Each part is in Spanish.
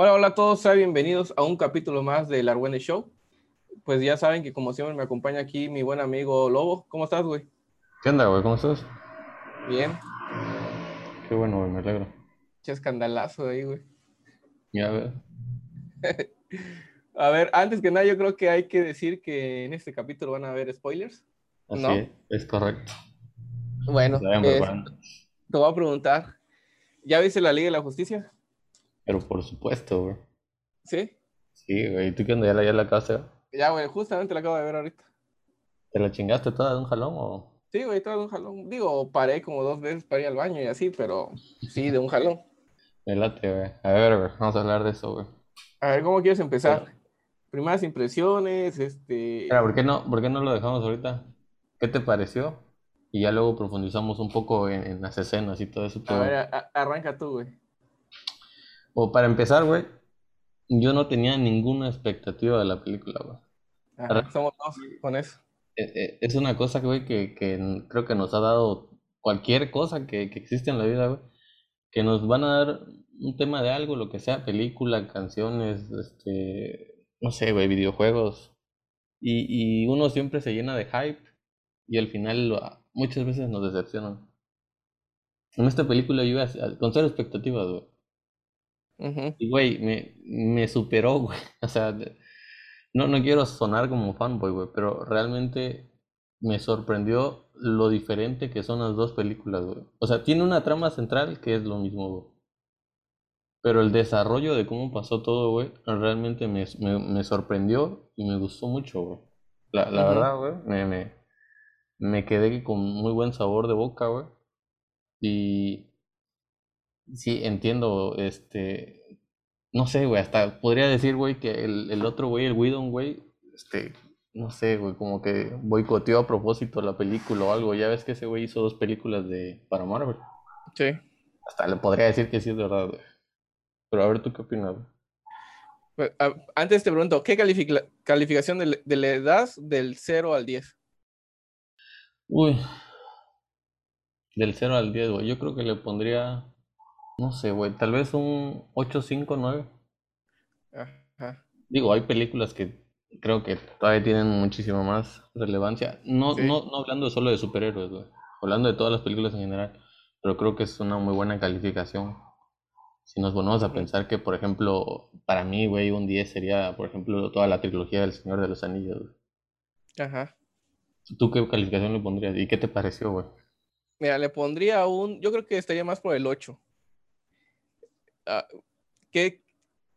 Hola, hola a todos, sean bienvenidos a un capítulo más del Argüende Show. Pues ya saben que como siempre me acompaña aquí mi buen amigo Lobo. ¿Cómo estás, güey? ¿Qué onda, güey? ¿Cómo estás? Bien. Qué bueno, güey, me alegro. Qué escandalazo ahí, güey. Ya, ver. a ver, antes que nada, yo creo que hay que decir que en este capítulo van a haber spoilers. Así ¿No? es, es correcto. Bueno, es- te voy a preguntar. ¿Ya viste la Liga de la Justicia? Pero por supuesto, güey. Sí. Sí, güey. ¿Y tú qué onda? ¿Ya la, ya la acabaste? güey? Ya, güey, justamente la acabo de ver ahorita. ¿Te la chingaste toda de un jalón o...? Sí, güey, todo de un jalón. Digo, paré como dos veces para ir al baño y así, pero sí, de un jalón. Me late, güey. A ver, güey, vamos a hablar de eso, güey. A ver, ¿cómo quieres empezar? Primeras impresiones, este... Mira, ¿por qué no, por qué no lo dejamos ahorita? ¿Qué te pareció? Y ya luego profundizamos un poco en, en las escenas y todo eso. A pero- ver, a- a- arranca tú, güey. O para empezar, güey, yo no tenía ninguna expectativa de la película, güey. Ajá, somos dos con eso. Eh, eh, Es una cosa, güey, que, que creo que nos ha dado cualquier cosa que, que existe en la vida, güey, que nos van a dar un tema de algo, lo que sea, película, canciones, este, no sé, güey, videojuegos. Y, y uno siempre se llena de hype y al final lo- muchas veces nos decepcionan. En esta película yo iba a- con cero expectativas, güey. Ujú. Y, güey, me, me superó, güey. O sea, no, no quiero sonar como fanboy, güey, pero realmente me sorprendió lo diferente que son las dos películas, güey. O sea, tiene una trama central que es lo mismo, güey. Pero el desarrollo de cómo pasó todo, güey, realmente me, me, me sorprendió y me gustó mucho, güey. La, la Ujú. verdad, güey, me, me, me quedé con muy buen sabor de boca, güey. Y sí, entiendo, este, no sé, güey, hasta podría decir, güey, que el, el otro güey, el Whedon, güey, este, no sé, güey, como que boicoteó a propósito la película o algo. Ya ves que ese güey hizo dos películas de para Marvel. Sí. Hasta le podría decir que sí es verdad, güey. Pero a ver, ¿tú qué opinas, güey? Pues, Antes te pregunto, ¿qué califica- calificación de de le das del 0 al 10? Uy, del 0 al 10, güey, yo creo que le pondría, no sé, güey, tal vez un 8, 5, 9. Ajá. Digo, hay películas que creo que todavía tienen muchísima más relevancia. No, Sí. no, no hablando solo de superhéroes, güey. Hablando de todas las películas en general. Pero creo que es una muy buena calificación. Si nos ponemos a pensar que, por ejemplo, para mí, güey, un 10 sería, por ejemplo, toda la trilogía del Señor de los Anillos. güey. Ajá. ¿Tú qué calificación le pondrías? ¿Y qué te pareció, güey? Mira, le pondría un, yo creo que estaría más por el 8. Ah, que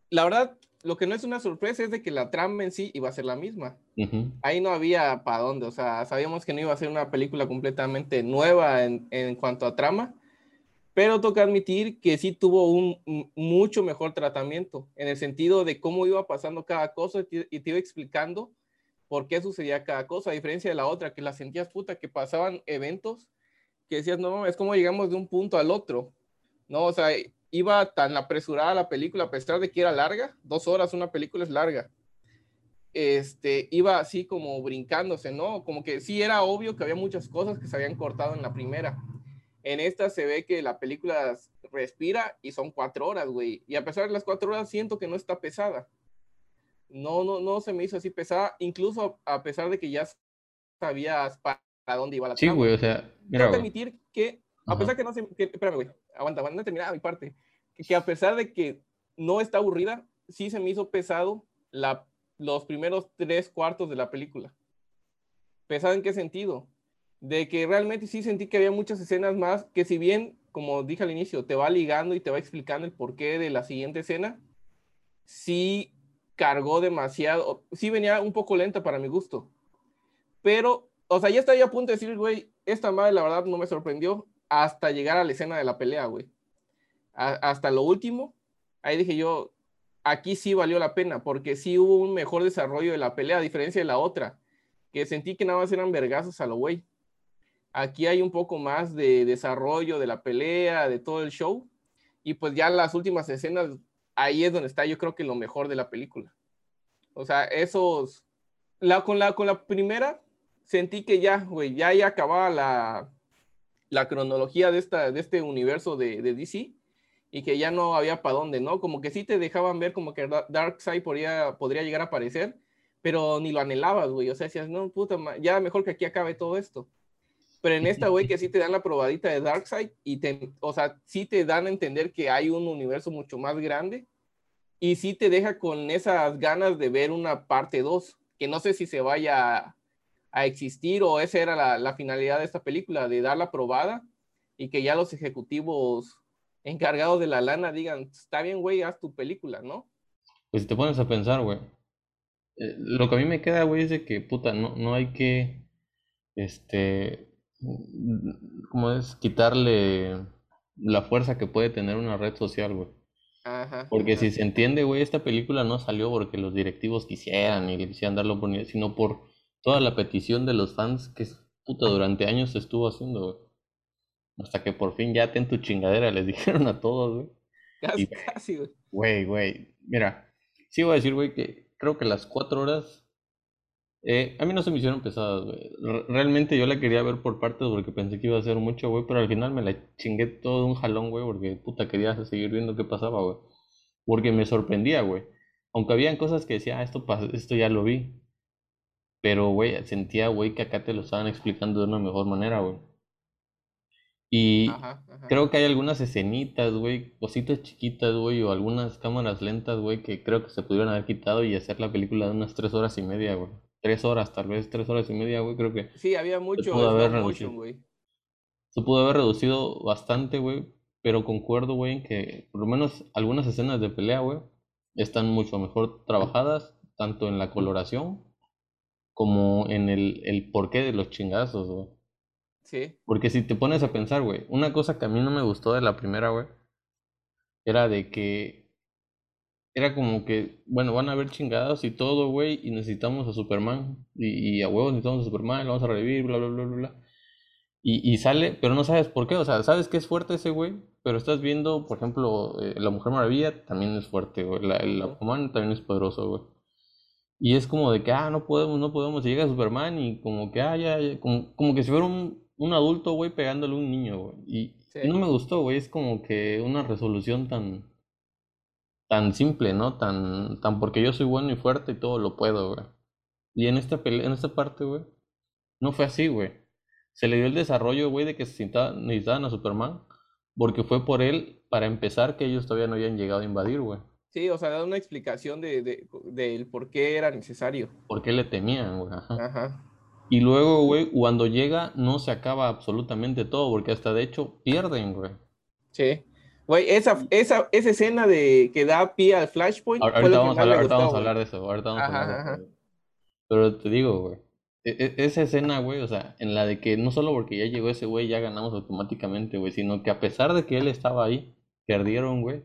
la verdad, lo que no es una sorpresa es de que la trama en sí iba a ser la misma. Ahí no había para dónde, o sea, sabíamos que no iba a ser una película completamente nueva en, en cuanto a trama, pero toca admitir que sí tuvo un, mucho mejor tratamiento, en el sentido de cómo iba pasando cada cosa y te, iba explicando por qué sucedía cada cosa, a diferencia de la otra, que la sentías puta, que pasaban eventos que decías, no mames, ¿cómo llegamos de un punto al otro? No, o sea, iba tan apresurada la película, a pesar de que era larga, dos horas una película es larga este, iba así como brincándose, ¿no? Como que sí era obvio que había muchas cosas que se habían cortado en la primera. En esta se ve que la película respira y son cuatro horas, güey. Y a pesar de las cuatro horas, siento que no está pesada. No, no, no se me hizo así pesada, incluso a pesar de que ya sabías para dónde iba la Sí, trama. güey, o sea, mira, Tengo que güey. admitir que, a Ajá. pesar que no se. Que, espérame, güey. Aguanta, aguanta, terminado mi parte. Que, a pesar de que no está aburrida, sí se me hizo pesado la, los primeros tres cuartos de la película. ¿Pesado en qué sentido? De que realmente sí sentí que había muchas escenas más que, si bien, como dije al inicio, te va ligando y te va explicando el porqué de la siguiente escena, sí cargó demasiado. Sí venía un poco lenta para mi gusto. Pero, o sea, ya estaba a punto de decir, güey, esta madre la verdad no me sorprendió hasta llegar a la escena de la pelea, güey. Hasta lo último, ahí dije yo, aquí sí valió la pena, porque sí hubo un mejor desarrollo de la pelea, a diferencia de la otra, que sentí que nada más eran vergazos a lo güey. Aquí hay un poco más de desarrollo de la pelea, de todo el show, y pues ya las últimas escenas, ahí es donde está yo creo que lo mejor de la película. O sea, esos, la, con, la, con la primera sentí que ya, güey, ya, ya acababa la, la cronología de, esta, de este universo de, DC y que ya no había para dónde, ¿no? Como que sí te dejaban ver como que Darkseid podría, podría llegar a aparecer, pero ni lo anhelabas, güey. O sea, decías, no, puta, ya mejor que aquí acabe todo esto. Pero en esta, güey, que sí te dan la probadita de Darkseid y te, o sea, sí te dan a entender que hay un universo mucho más grande y sí te deja con esas ganas de ver una parte 2, que no sé si se vaya a, existir o esa era la, la, finalidad de esta película, de dar la probada y que ya los ejecutivos encargados de la lana digan, está bien, güey, haz tu película, ¿no? Pues si te pones a pensar, güey, eh, lo que a mí me queda, güey, es de que, puta, no, no hay que, este, ¿cómo es? Quitarle la fuerza que puede tener una red social, güey. Ajá, porque si se entiende, güey, esta película no salió porque los directivos quisieran y quisieran darlo por sino por toda la petición de los fans que puta durante años se estuvo haciendo, güey. Hasta que por fin ya ten tu chingadera, les dijeron a todos, güey. Casi, casi, güey. Güey, güey. Mira, sí voy a decir, güey, que creo que las cuatro horas eh, a mí no se me hicieron pesadas, güey. Realmente yo la quería ver por partes porque pensé que iba a ser mucho, güey, pero al final me la chingué todo un jalón, güey, porque puta quería seguir viendo qué pasaba, güey. Porque me sorprendía, güey. Aunque habían cosas que decía, ah, esto, esto ya lo vi. Pero, güey, sentía, güey, que acá te lo estaban explicando de una mejor manera, güey. Y creo que hay algunas escenitas, güey, cositas chiquitas, güey, o algunas cámaras lentas, güey, que creo que se pudieron haber quitado y hacer la película de unas tres horas y media, güey tres horas, tal vez tres horas y media, güey, creo que. Sí, había mucho se pudo haber reducido. güey. Se pudo haber reducido bastante, güey, pero concuerdo, güey, en que por lo menos algunas escenas de pelea, güey, están mucho mejor trabajadas, tanto en la coloración como en el, el porqué de los chingazos, güey. Sí. Porque si te pones a pensar, güey, una cosa que a mí no me gustó de la primera, güey, era de que era como que, bueno, van a haber chingadas y todo, güey, y necesitamos a Superman, y, a huevos necesitamos a Superman, lo vamos a revivir, bla, bla, bla, bla, bla. Y, y sale, pero no sabes por qué, o sea, sabes que es fuerte ese güey, pero estás viendo, por ejemplo, eh, la Mujer Maravilla también es fuerte, güey, la, el Aquaman también es poderoso, güey. Y es como de que, ah, no podemos, no podemos, y llega Superman y como que, ah, ya, como, como que si fuera un, un adulto, güey, pegándole a un niño, güey. Y, no me gustó, güey, es como que una resolución tan tan simple, ¿no? Tan, tan porque yo soy bueno y fuerte y todo lo puedo, güey. Y en esta, en esta parte, güey, no fue así, güey. Se le dio el desarrollo, güey, de que se necesitaban a Superman, porque fue por él, para empezar, que ellos todavía no habían llegado a invadir, güey. Sí, o sea, da una explicación de, de, del por qué era necesario. Por qué le temían, güey. Ajá. Y luego, güey, cuando llega, no se acaba absolutamente todo, porque hasta de hecho pierden, güey. Sí. Güey, esa, esa, esa escena de que da pie al Flashpoint. Ahorita, vamos, a hablar, vamos a hablar de eso. Ahorita vamos a hablar de eso. Pero te digo, güey. E, e, esa escena, güey, o sea, en la de que no solo porque ya llegó ese güey ya ganamos automáticamente, güey, sino que a pesar de que él estaba ahí, perdieron, güey.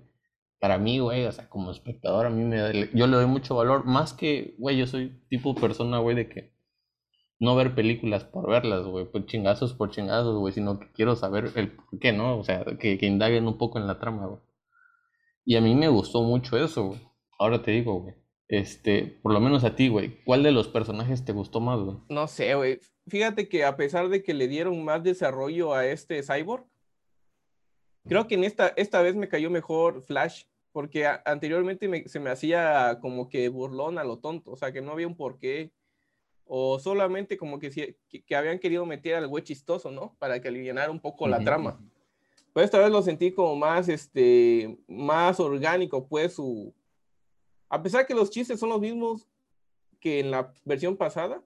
Para mí, güey, o sea, como espectador, a mí me yo le doy mucho valor, más que, güey, yo soy tipo persona, güey, de que no ver películas por verlas, güey, por chingazos por chingazos, güey, sino que quiero saber el por qué, ¿no? O sea, que, que indaguen un poco en la trama, güey. Y a mí me gustó mucho eso, güey. Ahora te digo, güey. Este, por lo menos a ti, güey, ¿cuál de los personajes te gustó más, güey? No sé, güey. Fíjate que a pesar de que le dieron más desarrollo a este cyborg, creo que en esta, esta vez me cayó mejor Flash, porque anteriormente se me hacía como que burlón a lo tonto, o sea, que no había un porqué o solamente como que, que, habían querido meter al güey chistoso, ¿no? Para que alivianara un poco la trama. Pues esta vez lo sentí como más, este, más orgánico, pues su... A pesar que los chistes son los mismos que en la versión pasada,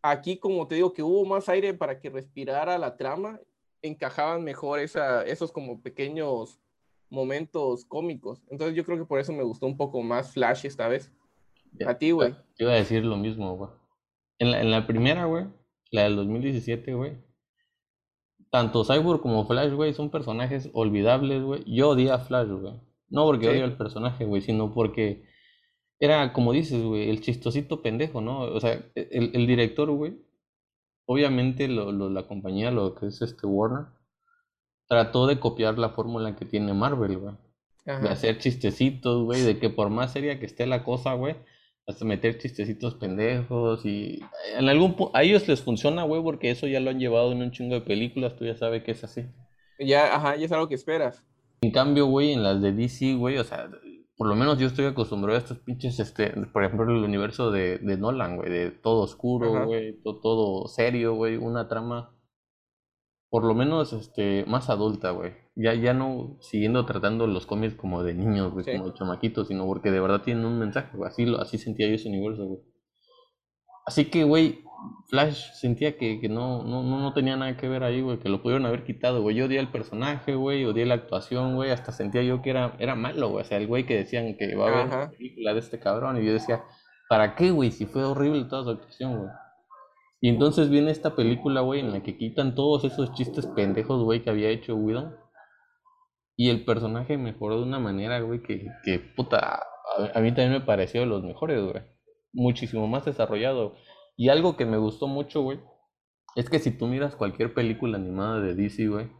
aquí como te digo que hubo más aire para que respirara la trama, encajaban mejor esa, esos como pequeños momentos cómicos. Entonces yo creo que por eso me gustó un poco más Flash esta vez. A ti, güey. Iba a decir lo mismo, güey. En la, en la primera, güey, la del 2017, güey, tanto Cyborg como Flash, güey, son personajes olvidables, güey. Yo odié a Flash, güey. No porque odio al personaje, güey, sino porque era, como dices, güey, el chistosito pendejo, ¿no? O sea, el, el director, güey, obviamente lo, lo, la compañía, lo que es este Warner, trató de copiar la fórmula que tiene Marvel, güey. De hacer chistecitos, güey, de que por más seria que esté la cosa, güey, hasta meter chistecitos pendejos y en algún a ellos les funciona, güey, porque eso ya lo han llevado en un chingo de películas, tú ya sabes que es así. Ya, ajá, ya es algo que esperas. En cambio, güey, en las de DC, güey, o sea, por lo menos yo estoy acostumbrado a estos pinches, este, por ejemplo, el universo de, de Nolan, güey, de todo oscuro, güey, todo, todo serio, güey, una trama por lo menos este más adulta, güey. Ya, ya no siguiendo tratando los cómics como de niños, güey, como de chamaquitos, sino porque de verdad tienen un mensaje, güey. Así, así sentía yo ese universo, güey. Así que, güey, Flash sentía que, que no, no, no, tenía nada que ver ahí, güey, que lo pudieron haber quitado, güey. Yo odié el personaje, güey, odié la actuación, güey, hasta sentía yo que era, era malo, güey. O sea, el güey que decían que va a haber una película de este cabrón, y yo decía, ¿para qué, güey? Si fue horrible toda su actuación, güey. Y entonces viene esta película, güey, en la que quitan todos esos chistes pendejos, güey, que había hecho Whedon. Y el personaje mejoró de una manera, güey, que, que puta, a, mí también me pareció de los mejores, güey. Muchísimo más desarrollado. Y algo que me gustó mucho, güey, es que si tú miras cualquier película animada de DC, güey,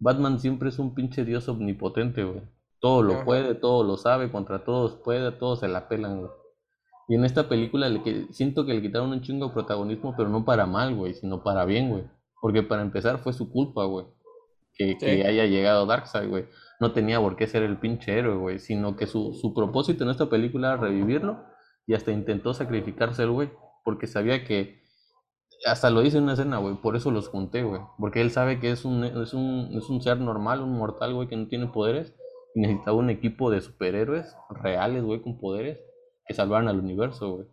Batman siempre es un pinche dios omnipotente, güey. Todo lo puede, todo lo sabe, contra todos puede, todos se la pelan, güey. Y en esta película le que, siento que le quitaron un chingo de protagonismo, pero no para mal, güey, sino para bien, güey. Porque para empezar fue su culpa, güey. Que, que, haya llegado Darkseid, güey. No tenía por qué ser el pinche héroe, güey. Sino que su, su propósito en esta película era revivirlo. Y hasta intentó sacrificarse el güey. Porque sabía que. Hasta lo dice en una escena, güey. Por eso los junté, güey. Porque él sabe que es un, es, un, es un ser normal, un mortal, güey, que no tiene poderes. Y necesitaba un equipo de superhéroes reales, güey, con poderes que salvaran al universo, güey.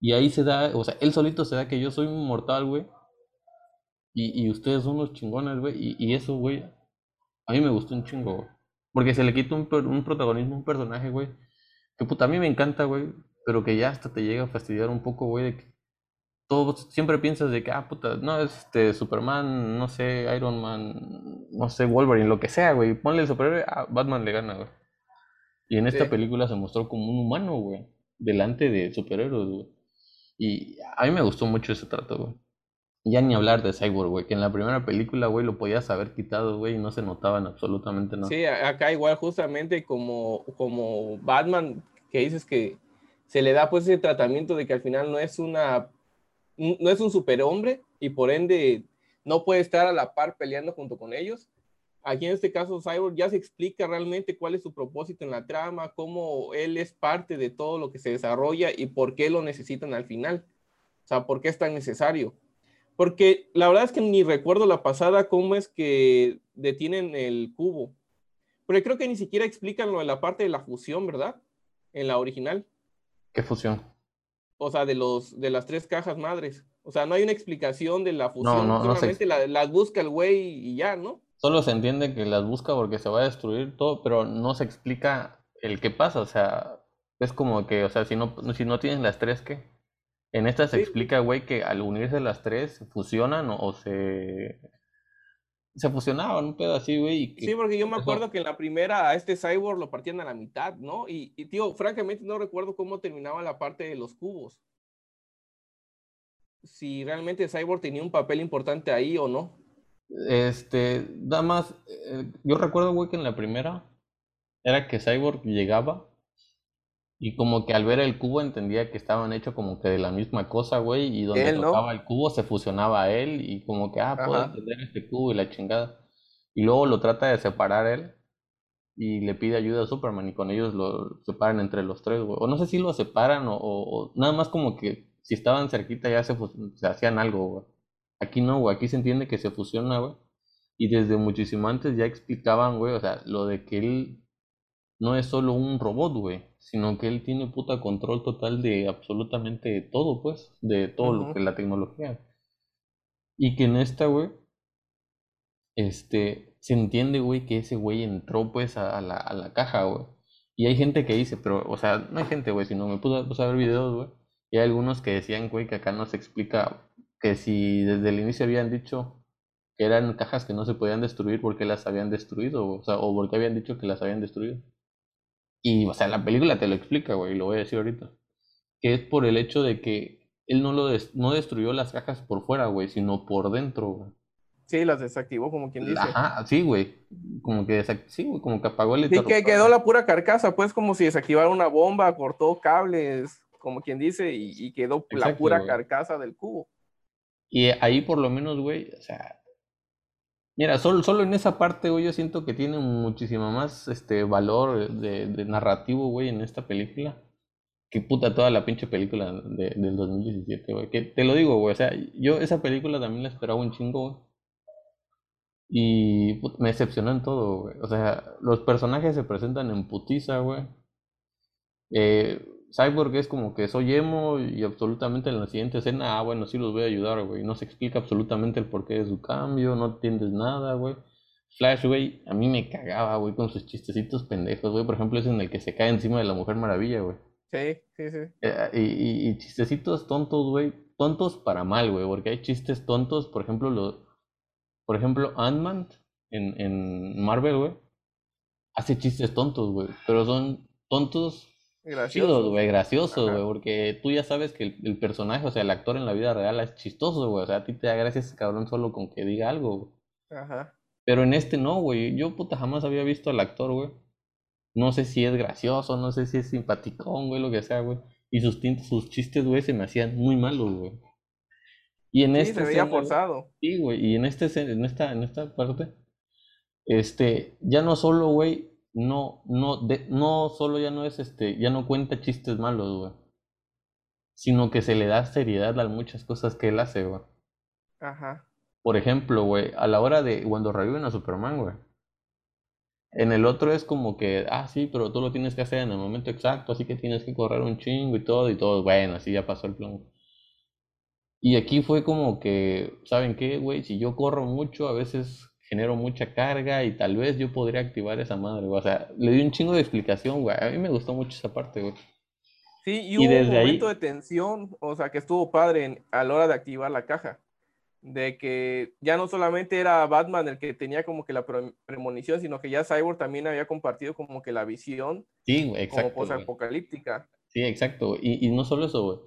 Y ahí se da, o sea, él solito se da que yo soy un mortal, güey. Y, y ustedes son los chingones, güey. Y, y, eso, güey, a mí me gustó un chingo, güey. Porque se le quita un, un protagonismo a un personaje, güey. Que puta, a mí me encanta, güey. Pero que ya hasta te llega a fastidiar un poco, güey, de que todo, siempre piensas de que, ah, puta, no, este, Superman, no sé, Iron Man, no sé, Wolverine, lo que sea, güey. Ponle el superhéroe, ah, Batman le gana, güey. Y en esta película se mostró como un humano, güey delante de superhéroes. Y a mí me gustó mucho ese trato. Ya ni hablar de Cyborg, güey, que en la primera película, güey, lo podías haber quitado, güey, y no se notaban absolutamente nada. Sí, acá igual justamente como, como Batman, que dices que se le da pues ese tratamiento de que al final no es una, no es un superhombre y por ende no puede estar a la par peleando junto con ellos. Aquí en este caso, Cyborg ya se explica realmente cuál es su propósito en la trama, cómo él es parte de todo lo que se desarrolla y por qué lo necesitan al final. O sea, por qué es tan necesario. Porque la verdad es que ni recuerdo la pasada cómo es que detienen el cubo. Pero creo que ni siquiera explican lo de la parte de la fusión, ¿verdad? En la original. ¿Qué fusión? O sea, de, los, de las tres cajas madres. O sea, no hay una explicación de la fusión. No, no, solamente las busca el güey y ya, ¿no? Solo se entiende que las busca porque se va a destruir todo, pero no se explica el qué pasa. O sea, es como que, o sea, si no, si no tienes las tres, ¿qué? En esta se explica, güey, que al unirse las tres fusionan o, se. Se fusionaban, un pedo así, güey. Sí, porque yo me acuerdo que en la primera a este cyborg lo partían a la mitad, ¿no? Y, y, tío, francamente no recuerdo cómo terminaba la parte de los cubos. Si realmente Cyborg tenía un papel importante ahí o no. Este, nada más, eh, yo recuerdo, güey, que en la primera era que Cyborg llegaba y como que al ver el cubo entendía que estaban hechos como que de la misma cosa, güey, y donde tocaba el cubo se fusionaba a él y como que, ah, puedo entender este cubo y la chingada. Y luego lo trata de separar él y le pide ayuda a Superman y con ellos lo separan entre los tres, güey. O no sé si lo separan o, nada más como que si estaban cerquita ya se, se hacían algo, güey. Aquí no, güey, aquí se entiende que se fusiona, güey. Y desde muchísimo antes ya explicaban, güey, o sea, lo de que él no es solo un robot, güey, sino que él tiene puta control total de absolutamente todo, pues, de todo lo que la tecnología. Y que en esta, güey, este, se entiende, güey, que ese güey entró, pues, a, la, a la caja, güey. Y hay gente que dice, pero, o sea, no hay gente, güey, sino me puse a ver videos, güey. Y hay algunos que decían, güey, que acá no se explica que si desde el inicio habían dicho que eran cajas que no se podían destruir, porque las habían destruido? O sea, o porque habían dicho que las habían destruido. Y, o sea, la película te lo explica, güey, lo voy a decir ahorita. Que es por el hecho de que él no, lo no destruyó las cajas por fuera, güey, sino por dentro, güey. Sí, las desactivó, como quien dice. Ajá, sí, güey. Como que sí, güey, como que apagó el Sí, que quedó la pura carcasa, pues como si desactivara una bomba, cortó cables, como quien dice, y, quedó la pura carcasa del cubo. Y ahí por lo menos, güey, o sea, Mira, solo, solo en esa parte, güey, yo siento que tiene muchísimo más este valor de, narrativo, güey, en esta película. Que puta toda la pinche película de, del 2017, güey. Que te lo digo, güey. O sea, yo esa película también la esperaba un chingo, güey. Y me decepcionó en todo, güey. O sea, los personajes se presentan en putiza, güey. Eh, Cyborg es como que soy emo y absolutamente en la siguiente escena, ah, bueno, sí los voy a ayudar, güey. No se explica absolutamente el porqué de su cambio, no entiendes nada, güey. Flash, güey, a mí me cagaba, güey, con sus chistecitos pendejos, güey. Por ejemplo, es en el que se cae encima de la Mujer Maravilla, güey. Sí, sí, sí. Eh, y, y, chistecitos tontos, güey. Tontos para mal, güey. Porque hay chistes tontos, por ejemplo, lo, por ejemplo, Ant-Man en, en Marvel, güey. Hace chistes tontos, güey. Pero son tontos Gracioso. güey, gracioso, güey, porque tú ya sabes que el, personaje, o sea, el actor en la vida real es chistoso, güey, o sea, a ti te da gracia ese cabrón solo con que diga algo, güey. Ajá. Pero en este no, güey, yo puta jamás había visto al actor, güey. No sé si es gracioso, no sé si es simpaticón, güey, lo que sea, güey. Y sus, chistes, güey, se me hacían muy malos, güey. Y en sí, este se veía forzado. Sí, güey, y en, este, en, esta, en esta parte, este, ya no solo, güey, no, no, de, no solo ya no es este, ya no cuenta chistes malos, güey. Sino que se le da seriedad a muchas cosas que él hace, güey. Ajá. Por ejemplo, güey, a la hora de cuando reviven a Superman, güey. En el otro es como que, ah, sí, pero tú lo tienes que hacer en el momento exacto, así que tienes que correr un chingo y todo, y todo, bueno, así ya pasó el plan. Y aquí fue como que, ¿saben qué, güey? Si yo corro mucho, a veces genero mucha carga y tal vez yo podría activar esa madre, O sea, le di un chingo de explicación, güey. A mí me gustó mucho esa parte, güey. Sí, y, hubo un momento de tensión, o sea, que estuvo padre a la hora de activar la caja. De que ya no solamente era Batman el que tenía como que la premonición, sino que ya Cyborg también había compartido como que la visión. Sí, güey, exacto. Como apocalíptica. Sí, exacto. Y, y no solo eso, güey.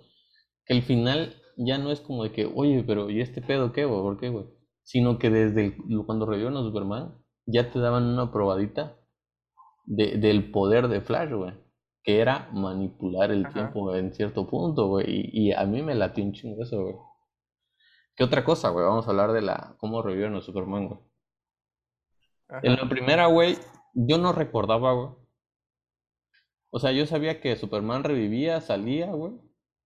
Que el final ya no es como de que, oye, pero ¿y este pedo qué, güey? ¿Por qué, güey? Sino que desde cuando revivieron a Superman ya te daban una probadita de, del poder de Flash, güey, que era manipular el tiempo en cierto punto, güey, y, a mí me latió un chingo eso, güey. ¿Qué otra cosa, güey? Vamos a hablar de la cómo revivieron a Superman, güey. En la primera, güey, yo no recordaba, güey. O sea, yo sabía que Superman revivía, salía, güey,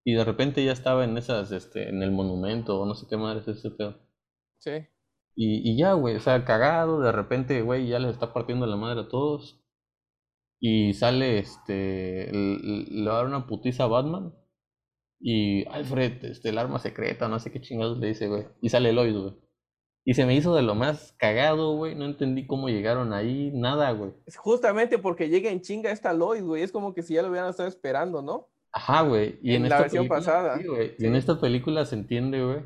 y de repente ya estaba en esas, este, en el monumento, o no sé qué madre es ese pedo. Sí. Y, y ya, güey, o sea, cagado, de repente, güey, ya les está partiendo la madre a todos. Y sale, este, le va a dar una putiza a Batman. Y Alfred, este, el arma secreta, no sé qué chingados le dice, güey. Y sale Lois, güey. Y se me hizo de lo más cagado, güey. No entendí cómo llegaron ahí, nada, güey. Justamente porque llega en chinga esta Lois, güey. Es como que si ya lo hubieran estado esperando, ¿no? Ajá, güey. Y en, esta versión pasada. Y en esta película se entiende, güey,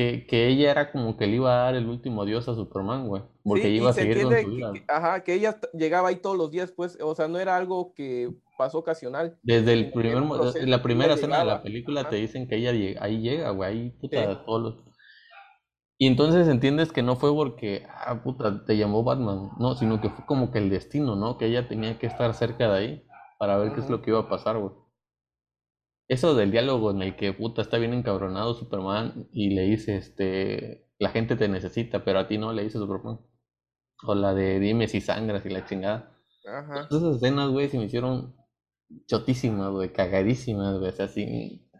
que, que, ella era como que le iba a dar el último adiós a Superman, güey. Porque iba a seguir con su vida. ajá, que ella llegaba ahí todos los días, pues, o sea, no era algo que pasó ocasional. Desde el primer, la primera escena de la película te dicen que ella ahí llega, güey, ahí puta, todos los... Y entonces entiendes que no fue porque, ah, puta, te llamó Batman, no, sino que fue como que el destino, ¿no? Que ella tenía que estar cerca de ahí para ver qué es lo que iba a pasar, güey. Eso del diálogo en el que puta está bien encabronado Superman y le dice, este, la gente te necesita, pero a ti no, le dice Superman. O la de dime si sangras y la chingada. Ajá. esas escenas, güey, se me hicieron chotísimas, güey, cagadísimas, güey, o sea, así.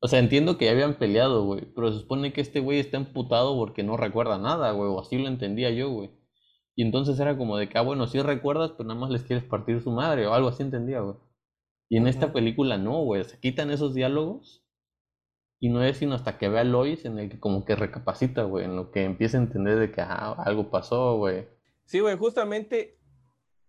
O sea, entiendo que ya habían peleado, güey, pero se supone que este güey está emputado porque no recuerda nada, güey, o así lo entendía yo, güey. Y entonces era como de que, ah, bueno, sí recuerdas, pero nada más les quieres partir su madre, o algo así entendía, güey. Y en esta película no, güey, se quitan esos diálogos y no es sino hasta que ve a Lois en el que como que recapacita, güey, en lo que empieza a entender de que algo pasó, güey. Sí, güey, justamente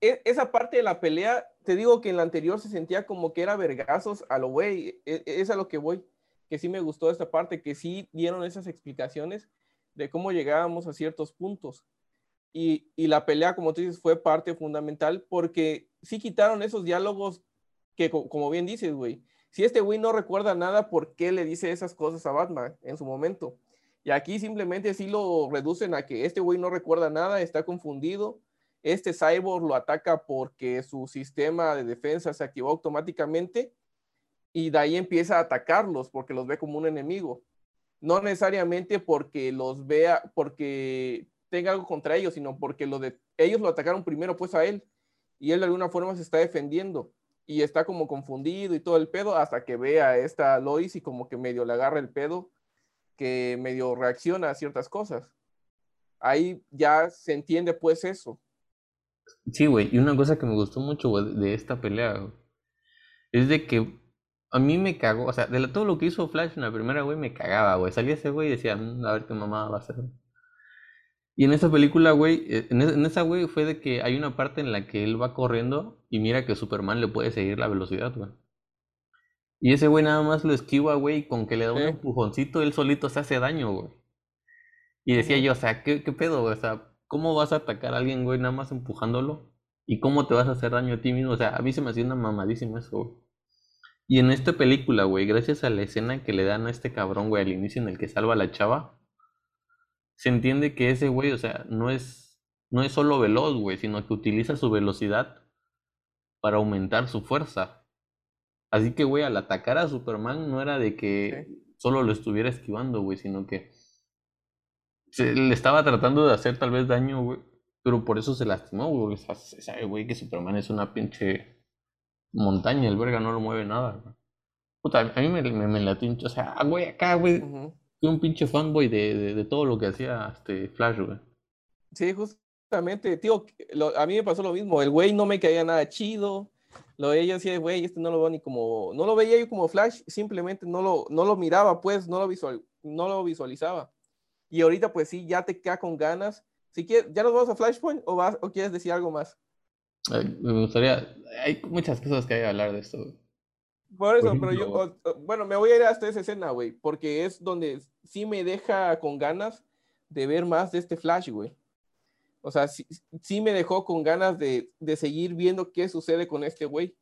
e, esa parte de la pelea, te digo que en la anterior se sentía como que era vergazos a lo güey, e, e, es a lo que voy, que sí me gustó esta parte, que sí dieron esas explicaciones de cómo llegábamos a ciertos puntos. Y, y la pelea, como tú dices, fue parte fundamental porque sí quitaron esos diálogos que como bien dices, güey, si este güey no recuerda nada, ¿por qué le dice esas cosas a Batman en su momento? Y aquí simplemente sí lo reducen a que este güey no recuerda nada, está confundido. Este cyborg lo ataca porque su sistema de defensa se activó automáticamente y de ahí empieza a atacarlos porque los ve como un enemigo. No necesariamente porque los vea, porque tenga algo contra ellos, sino porque ellos lo atacaron primero pues a él y él de alguna forma se está defendiendo y está como confundido y todo el pedo hasta que ve a esta Lois y como que medio le agarra el pedo, que medio reacciona a ciertas cosas. Ahí ya se entiende pues eso. Sí, güey, y una cosa que me gustó mucho, de esta pelea, es de que a mí me cagó, o sea, de todo lo que hizo Flash en la primera, güey, me cagaba, güey. Salía ese güey y decía, mm, a ver qué mamá va a hacer. Y en esa película, güey, eh, en, esa, güey, fue de que hay una parte en la que él va corriendo y mira que Superman le puede seguir la velocidad, güey. Y ese güey nada más lo esquiva, güey, y con que le da un empujoncito, él solito se hace daño, güey. Y decía yo, o sea, ¿qué, ¿qué, pedo, güey? O sea, ¿cómo vas a atacar a alguien, güey, nada más empujándolo? ¿Y cómo te vas a hacer daño a ti mismo? O sea, a mí se me hacía una mamadísima eso, güey. Y en esta película, güey, gracias a la escena que le dan a este cabrón, güey, al inicio en el que salva a la chava, se entiende que ese güey, o sea, no es, no es solo veloz, güey, sino que utiliza su velocidad para aumentar su fuerza. Así que, güey, al atacar a Superman no era de que solo lo estuviera esquivando, güey, sino que se, le estaba tratando de hacer tal vez daño, güey, pero por eso se lastimó, güey, se sabe, güey, que Superman es una pinche montaña, el verga no lo mueve nada, Puta, a mí me, me, me o sea, güey, acá, güey, fui un pinche fanboy de, de, todo lo que hacía este Flash, güey. Sí, justamente, tío, a mí me pasó lo mismo, el güey no me caía nada chido, lo veía así, güey, este no lo veo ni como, no lo veía yo como Flash, simplemente no lo, no lo miraba, pues, no lo, visual, no lo visualizaba. Y ahorita, pues sí, ya te queda con ganas. Si quieres, ¿ya nos vamos a Flashpoint o, vas, o quieres decir algo más? me gustaría. Hay muchas cosas que hay que hablar de esto. Por eso, pero yo. Bueno, me voy a ir hasta esa escena, güey. Porque es donde sí me deja con ganas de ver más de este Flash, güey. O sea, sí, sí me dejó con ganas de, de, seguir viendo qué sucede con este güey.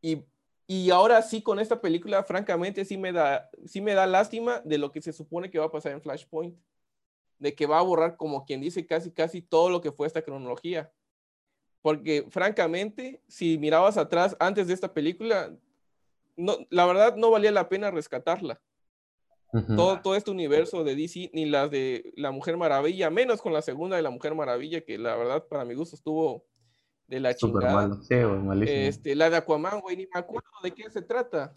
Y, y, ahora sí, con esta película, francamente, sí me, da, sí me da lástima de lo que se supone que va a pasar en Flashpoint. De que va a borrar, como quien dice, casi, casi todo lo que fue esta cronología. Porque francamente, si mirabas atrás antes de esta película, no, la verdad no valía la pena rescatarla. Todo, todo este universo de DC, ni las de La Mujer Maravilla, menos con la segunda de La Mujer Maravilla, que la verdad para mi gusto estuvo de la chingada. este, la de Aquaman, güey, ni me acuerdo de qué se trata.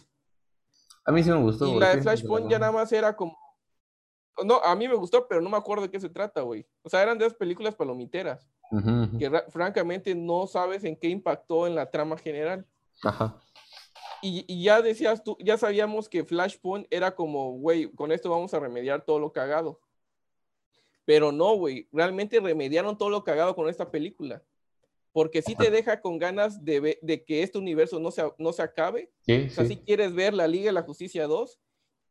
A mí sí me gustó. Y la de Flashpoint ya nada más era como... No, a mí me gustó, pero no me acuerdo de qué se trata, güey. O sea, eran de esas películas palomiteras que francamente no sabes en qué impactó en la trama general. Ajá. Y, y, ya decías tú, ya sabíamos que Flashpoint era como, güey, con esto vamos a remediar todo lo cagado. Pero no, güey, realmente remediaron todo lo cagado con esta película. Porque sí te deja con ganas de, de que este universo no se, no se acabe. Sí, o sea, si quieres ver la Liga de la Justicia 2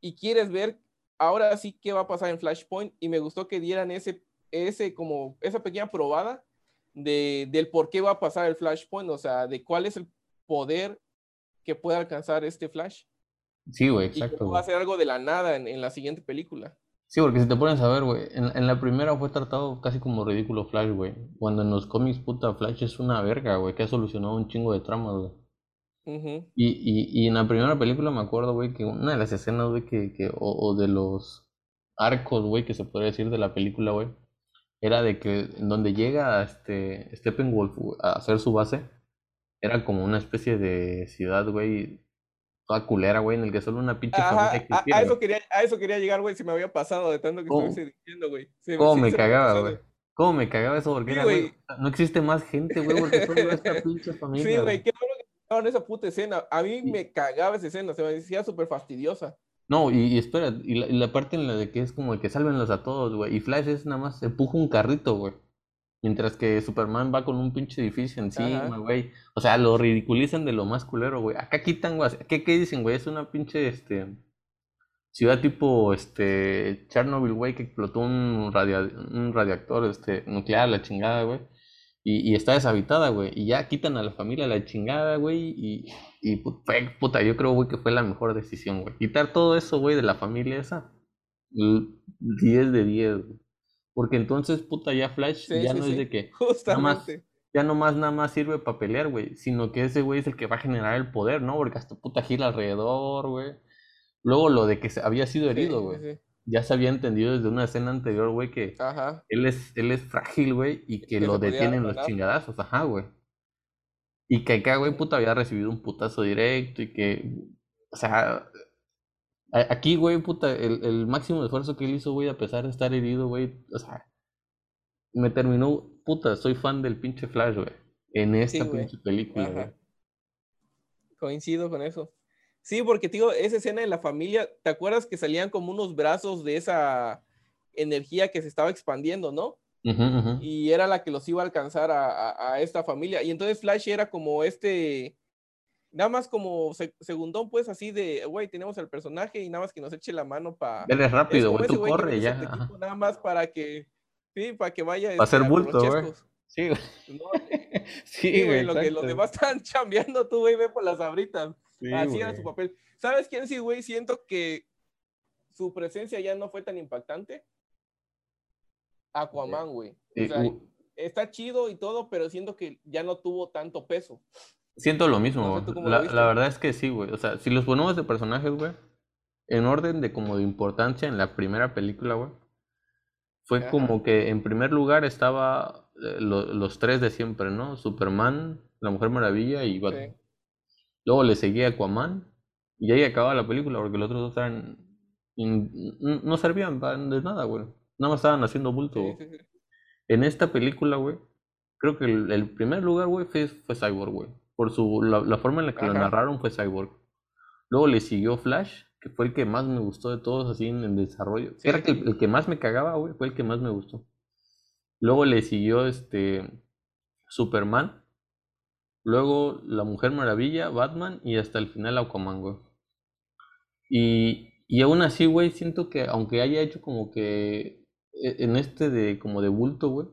y quieres ver ahora sí qué va a pasar en Flashpoint. Y me gustó que dieran ese, ese como, esa pequeña probada de, del por qué va a pasar el Flashpoint, o sea, de cuál es el poder que puede alcanzar este Flash. Sí, güey, exacto. Y va a ser algo de la nada en, la siguiente película. Sí, porque si te pones a ver, güey, en, la primera fue tratado casi como ridículo Flash, güey. Cuando en los cómics, puta, Flash es una verga, güey, que ha solucionado un chingo de tramas, güey. y, y, y, en la primera película me acuerdo, güey, que una de las escenas, güey, que, que o, o, de los arcos, güey, que se podría decir de la película, güey, era de que en donde llega este Steppenwolf a hacer su base, era como una especie de ciudad, güey, toda culera, güey, en el que solo una pinche familia a, eso quería, a eso quería llegar, güey, si me había pasado de tanto que estuviese diciendo, güey. ¿Cómo me cagaba, güey? ¿Cómo me cagaba eso? Porque era, güey, no existe más gente, güey, porque solo esta pinche familia. Sí, güey, qué bueno que en esa puta escena. A mí me cagaba esa escena, se me decía súper fastidiosa. No, y, espera, y la, parte en la de que es como el que salvenlos a todos, güey. Y Flash es nada más empuja un carrito, güey. Mientras que Superman va con un pinche edificio encima, güey. O sea, lo ridiculizan de lo más culero, güey. Acá quitan, güey. ¿Qué, ¿Qué dicen, güey? Es una pinche, este... Ciudad tipo, este... Chernobyl, güey, que explotó un, radio, un radiactor, este... Nuclear, la chingada, güey. Y, y, está deshabitada, güey. Y ya quitan a la familia la chingada, güey. Y, y puta, yo creo, güey, que fue la mejor decisión, güey. Quitar todo eso, güey, de la familia esa. 10 de 10, güey. Porque entonces, puta, ya Flash ya no es de que. Justamente. ya nomás nada más sirve para pelear, güey. Sino que ese güey es el que va a generar el poder, ¿no? Porque hasta puta gira alrededor, güey. Luego lo de que había sido herido, güey. ya se había entendido desde una escena anterior, güey, que Ajá. él es, él es frágil, güey, y que Que lo detienen los chingadazos, ajá, güey. Y que acá, güey, puta, había recibido un putazo directo y que, o sea, aquí, güey, puta, el, el máximo esfuerzo que él hizo, güey, a pesar de estar herido, güey, o sea, me terminó, puta, soy fan del pinche Flash, güey, en esta Sí, pinche película, güey. Coincido con eso. Sí, porque digo, esa escena de la familia, ¿te acuerdas que salían como unos brazos de esa energía que se estaba expandiendo, ¿no? Y era la que los iba a alcanzar a, a- a esta familia. Y entonces Flash era como este, nada más como se- segundón, pues así de, güey, tenemos al personaje y nada más que nos eche la mano para... Es rápido, güey, tú corre ya. equipo Nada más para que, sí, para que vaya Pa' hacer este, los bulto, güey. Sí, güey. ¿no? Sí, güey, lo que los demás están chambeando, tú, güey, ve por las abritas. Sí, Así era su papel. ¿Sabes quién sí, güey? Siento que su presencia ya no fue tan impactante. Aquaman, güey. O sea, está chido y todo, pero siento que ya no tuvo tanto peso. Siento lo mismo, No lo La, verdad es que sí, güey. O sea, si los ponemos de personajes, güey, en orden de como de importancia en la primera película, güey, fue Ajá. como que en primer lugar estaba eh, lo- los tres de siempre, ¿no? Superman, la Mujer Maravilla y Batman. Luego le seguía Aquaman y ahí acababa la película porque los otros dos eran in- no servían de nada, güey. Nada más estaban haciendo bulto. Sí. En esta película, güey, creo que el, el primer lugar, güey, fue, fue Cyborg, güey. Por su, la, la forma en la que lo narraron fue Cyborg. Luego le siguió Flash, que fue el que más me gustó de todos, así en el desarrollo. Sí. Era que el, el que más me cagaba, güey, fue el que más me gustó. Luego le siguió este Superman. Luego la Mujer Maravilla, Batman y hasta el final Aquaman, güey. Y, y aún así, güey, siento que aunque haya hecho como que e- en este de como de bulto, güey.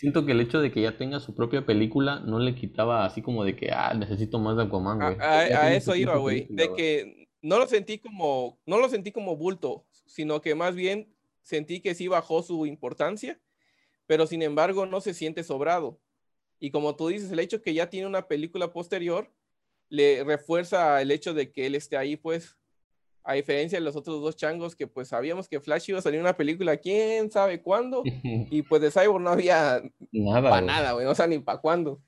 Siento que el hecho de que ya tenga su propia película no le quitaba así como de que, ah, necesito más de Aquaman, güey. a- eso iba, güey. De que no lo sentí como, no lo sentí como bulto, sino que más bien sentí que sí bajó su importancia, pero sin embargo no se siente sobrado. Y como tú dices, el hecho que ya tiene una película posterior le refuerza el hecho de que él esté ahí, pues, a diferencia de los otros dos changos que pues sabíamos que Flash iba a salir una película, quién sabe cuándo, y pues de Cyborg no había Nada, para nada, güey, o sea, ni para cuándo.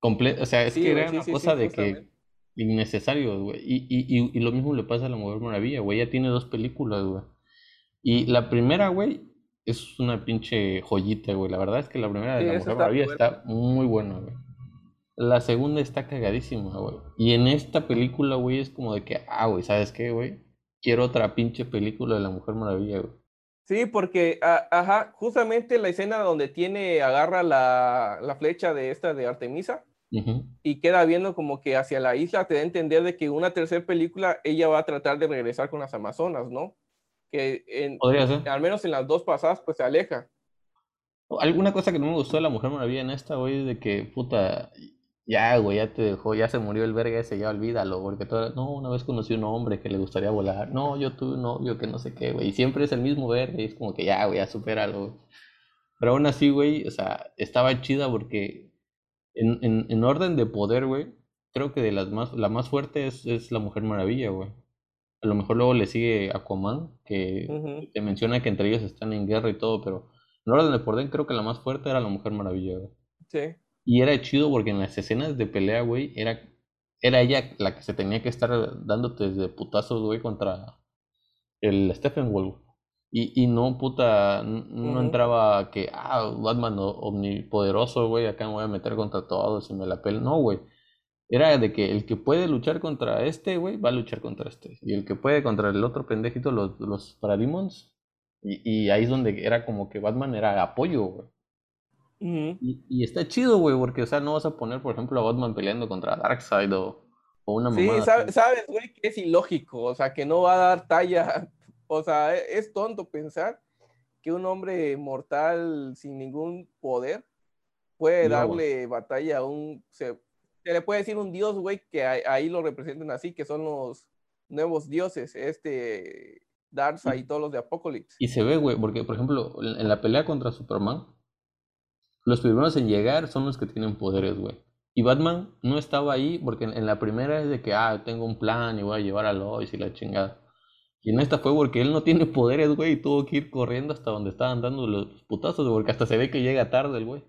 Comple- o sea, es Sí, que era sí, una sí, cosa de que innecesario, güey. Y, y, y, y lo mismo le pasa a la Mujer Maravilla, güey. Ya tiene dos películas, güey. Y la primera, güey, es una pinche joyita, güey. La verdad es que la primera de la Mujer está Maravilla buena. está muy buena, güey. La segunda está cagadísima, güey. Y en esta película, güey, es como de que, ah, güey, ¿sabes qué, güey? Quiero otra pinche película de la Mujer Maravilla, güey. Sí, porque, a- ajá, justamente la escena donde tiene, agarra la, la flecha de esta de Artemisa y queda viendo como que hacia la isla, te da a entender de que una tercera película ella va a tratar de regresar con las Amazonas, ¿no? Que en- Podría ser. al menos en las dos pasadas, pues se aleja. Alguna cosa que no me gustó de la Mujer Maravilla en esta, güey, es de que, puta, ya, güey, ya te dejó, ya se murió el verga ese, ya olvídalo, porque todo, no, una vez conocí a un hombre que le gustaría volar, no, yo tuve un novio que no sé qué, güey, y siempre es el mismo verga, y es como que ya, güey, ya supéralo, güey. Pero aún así, güey, o sea, estaba chida porque en, en, en orden de poder, güey, creo que de las más, la más fuerte es, es la Mujer Maravilla, güey. A lo mejor luego le sigue Aquaman, que te menciona que entre ellos están en guerra y todo, pero en orden de poder creo que la más fuerte era la Mujer Maravilla, güey. Sí, Y era chido porque en las escenas de pelea, güey, era, era ella la que se tenía que estar dándote de putazos, güey, contra el Stephen Wolf. Y, y no, puta, no entraba que, ah, Batman omnipoderoso, güey, acá me voy a meter contra todos y me la pelo. No, güey. Era de que el que puede luchar contra este, güey, va a luchar contra este. Y el que puede contra el otro pendejito, los, los Parademons. Y, y ahí es donde era como que Batman era apoyo, güey. Y, y está chido, güey, porque, o sea, no vas a poner, por ejemplo, a Batman peleando contra Darkseid o, o una Sí, mamada sabe- así. sabes, güey, que es ilógico, o sea, que no va a dar talla, o sea, e- es tonto pensar que un hombre mortal sin ningún poder puede No, darle batalla a un, se, se le puede decir un dios, güey, que ahí, ahí lo representan así, que son los nuevos dioses, este, Darkseid y todos los de Apocalypse. Y se ve, güey, porque, por ejemplo, en la pelea contra Superman, los primeros en llegar son los que tienen poderes, güey. Y Batman no estaba ahí porque en, en la primera es de que, ah, tengo un plan y voy a llevar a Lois y la chingada. Y en esta fue porque él no tiene poderes, güey, y tuvo que ir corriendo hasta donde estaban dando los putazos, porque hasta se ve que llega tarde el güey.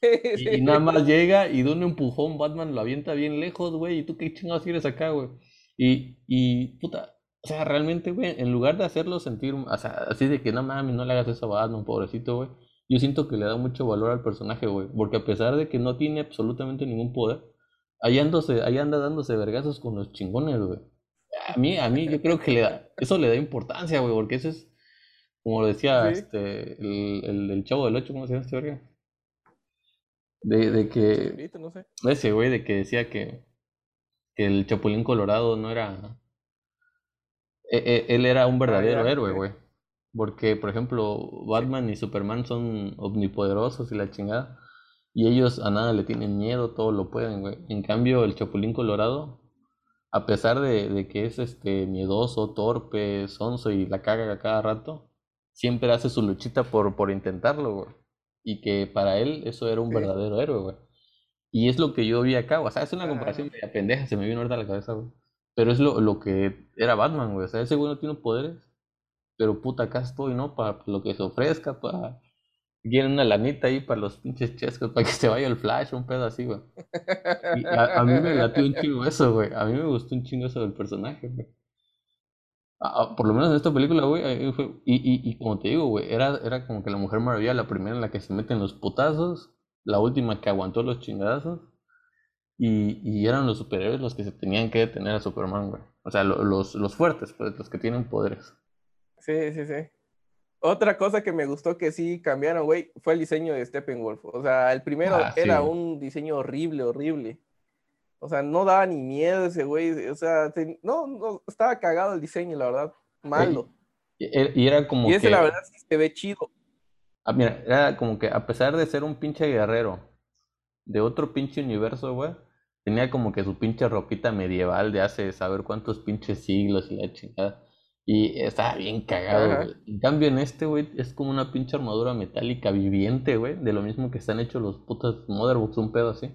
Y, nada más llega y de un empujón Batman lo avienta bien lejos, güey, y tú qué chingados quieres acá, güey. Y, y, puta, o sea, realmente, güey, en lugar de hacerlo sentir, o sea, así de que no mames, no le hagas eso a Batman, pobrecito, güey, yo siento que le da mucho valor al personaje, güey, porque a pesar de que no tiene absolutamente ningún poder, ahí, andose, ahí anda dándose vergazos con los chingones, güey. A mí, a mí, yo creo que le da, eso le da importancia, güey, porque eso es, como lo decía este, el, el, chavo del 8, ¿cómo se llama este verga? De, de que. No sé. Ese güey, de que decía que, que el Chapulín Colorado no era. E, e, él era un verdadero ah, héroe, güey. Porque, por ejemplo, Batman y Superman son omnipoderosos y la chingada. Y ellos a nada le tienen miedo, todo lo pueden, güey. En cambio, el Chapulín Colorado, a pesar de, que es este miedoso, torpe, sonso y la caga a cada rato, siempre hace su luchita por, por intentarlo, güey. Y que para él eso era un verdadero héroe, güey. Y es lo que yo vi acá, o sea, es una comparación media pendeja, se me vino ahorita a la cabeza, güey. Pero es lo, lo que era Batman, güey. O sea, ese güey no tiene poderes pero puta, acá estoy, ¿no? Para lo que se ofrezca, para... Quieren una lanita ahí para los pinches chescos, para que se vaya el flash, un pedo así, güey. a, mí me latió un chingo eso, güey. A mí me gustó un chingo eso del personaje, güey. por lo menos en esta película, güey, y, y, y, como te digo, güey, era, era como que la Mujer Maravilla, la primera en la que se meten los putazos, la última que aguantó los chingadazos, y, y eran los superhéroes los que se tenían que detener a Superman, güey. O sea, los, los fuertes, pues, los que tienen poderes. Sí, sí, sí. Otra cosa que me gustó que sí cambiaron, güey, fue el diseño de Steppenwolf. O sea, el primero ah, era un diseño horrible, horrible. O sea, no daba ni miedo ese güey. O sea, no, no, estaba cagado el diseño, la verdad. Malo. Y, era como y ese, la verdad, sí se ve chido. Ah, mira, era como que a pesar de ser un pinche guerrero de otro pinche universo, güey, tenía como que su pinche ropita medieval de hace saber cuántos pinches siglos y la chingada. Y estaba bien cagado, güey. En cambio, en este, güey, es como una pinche armadura metálica viviente, güey. De lo mismo que están hechos los putas Motherbox, un pedo así.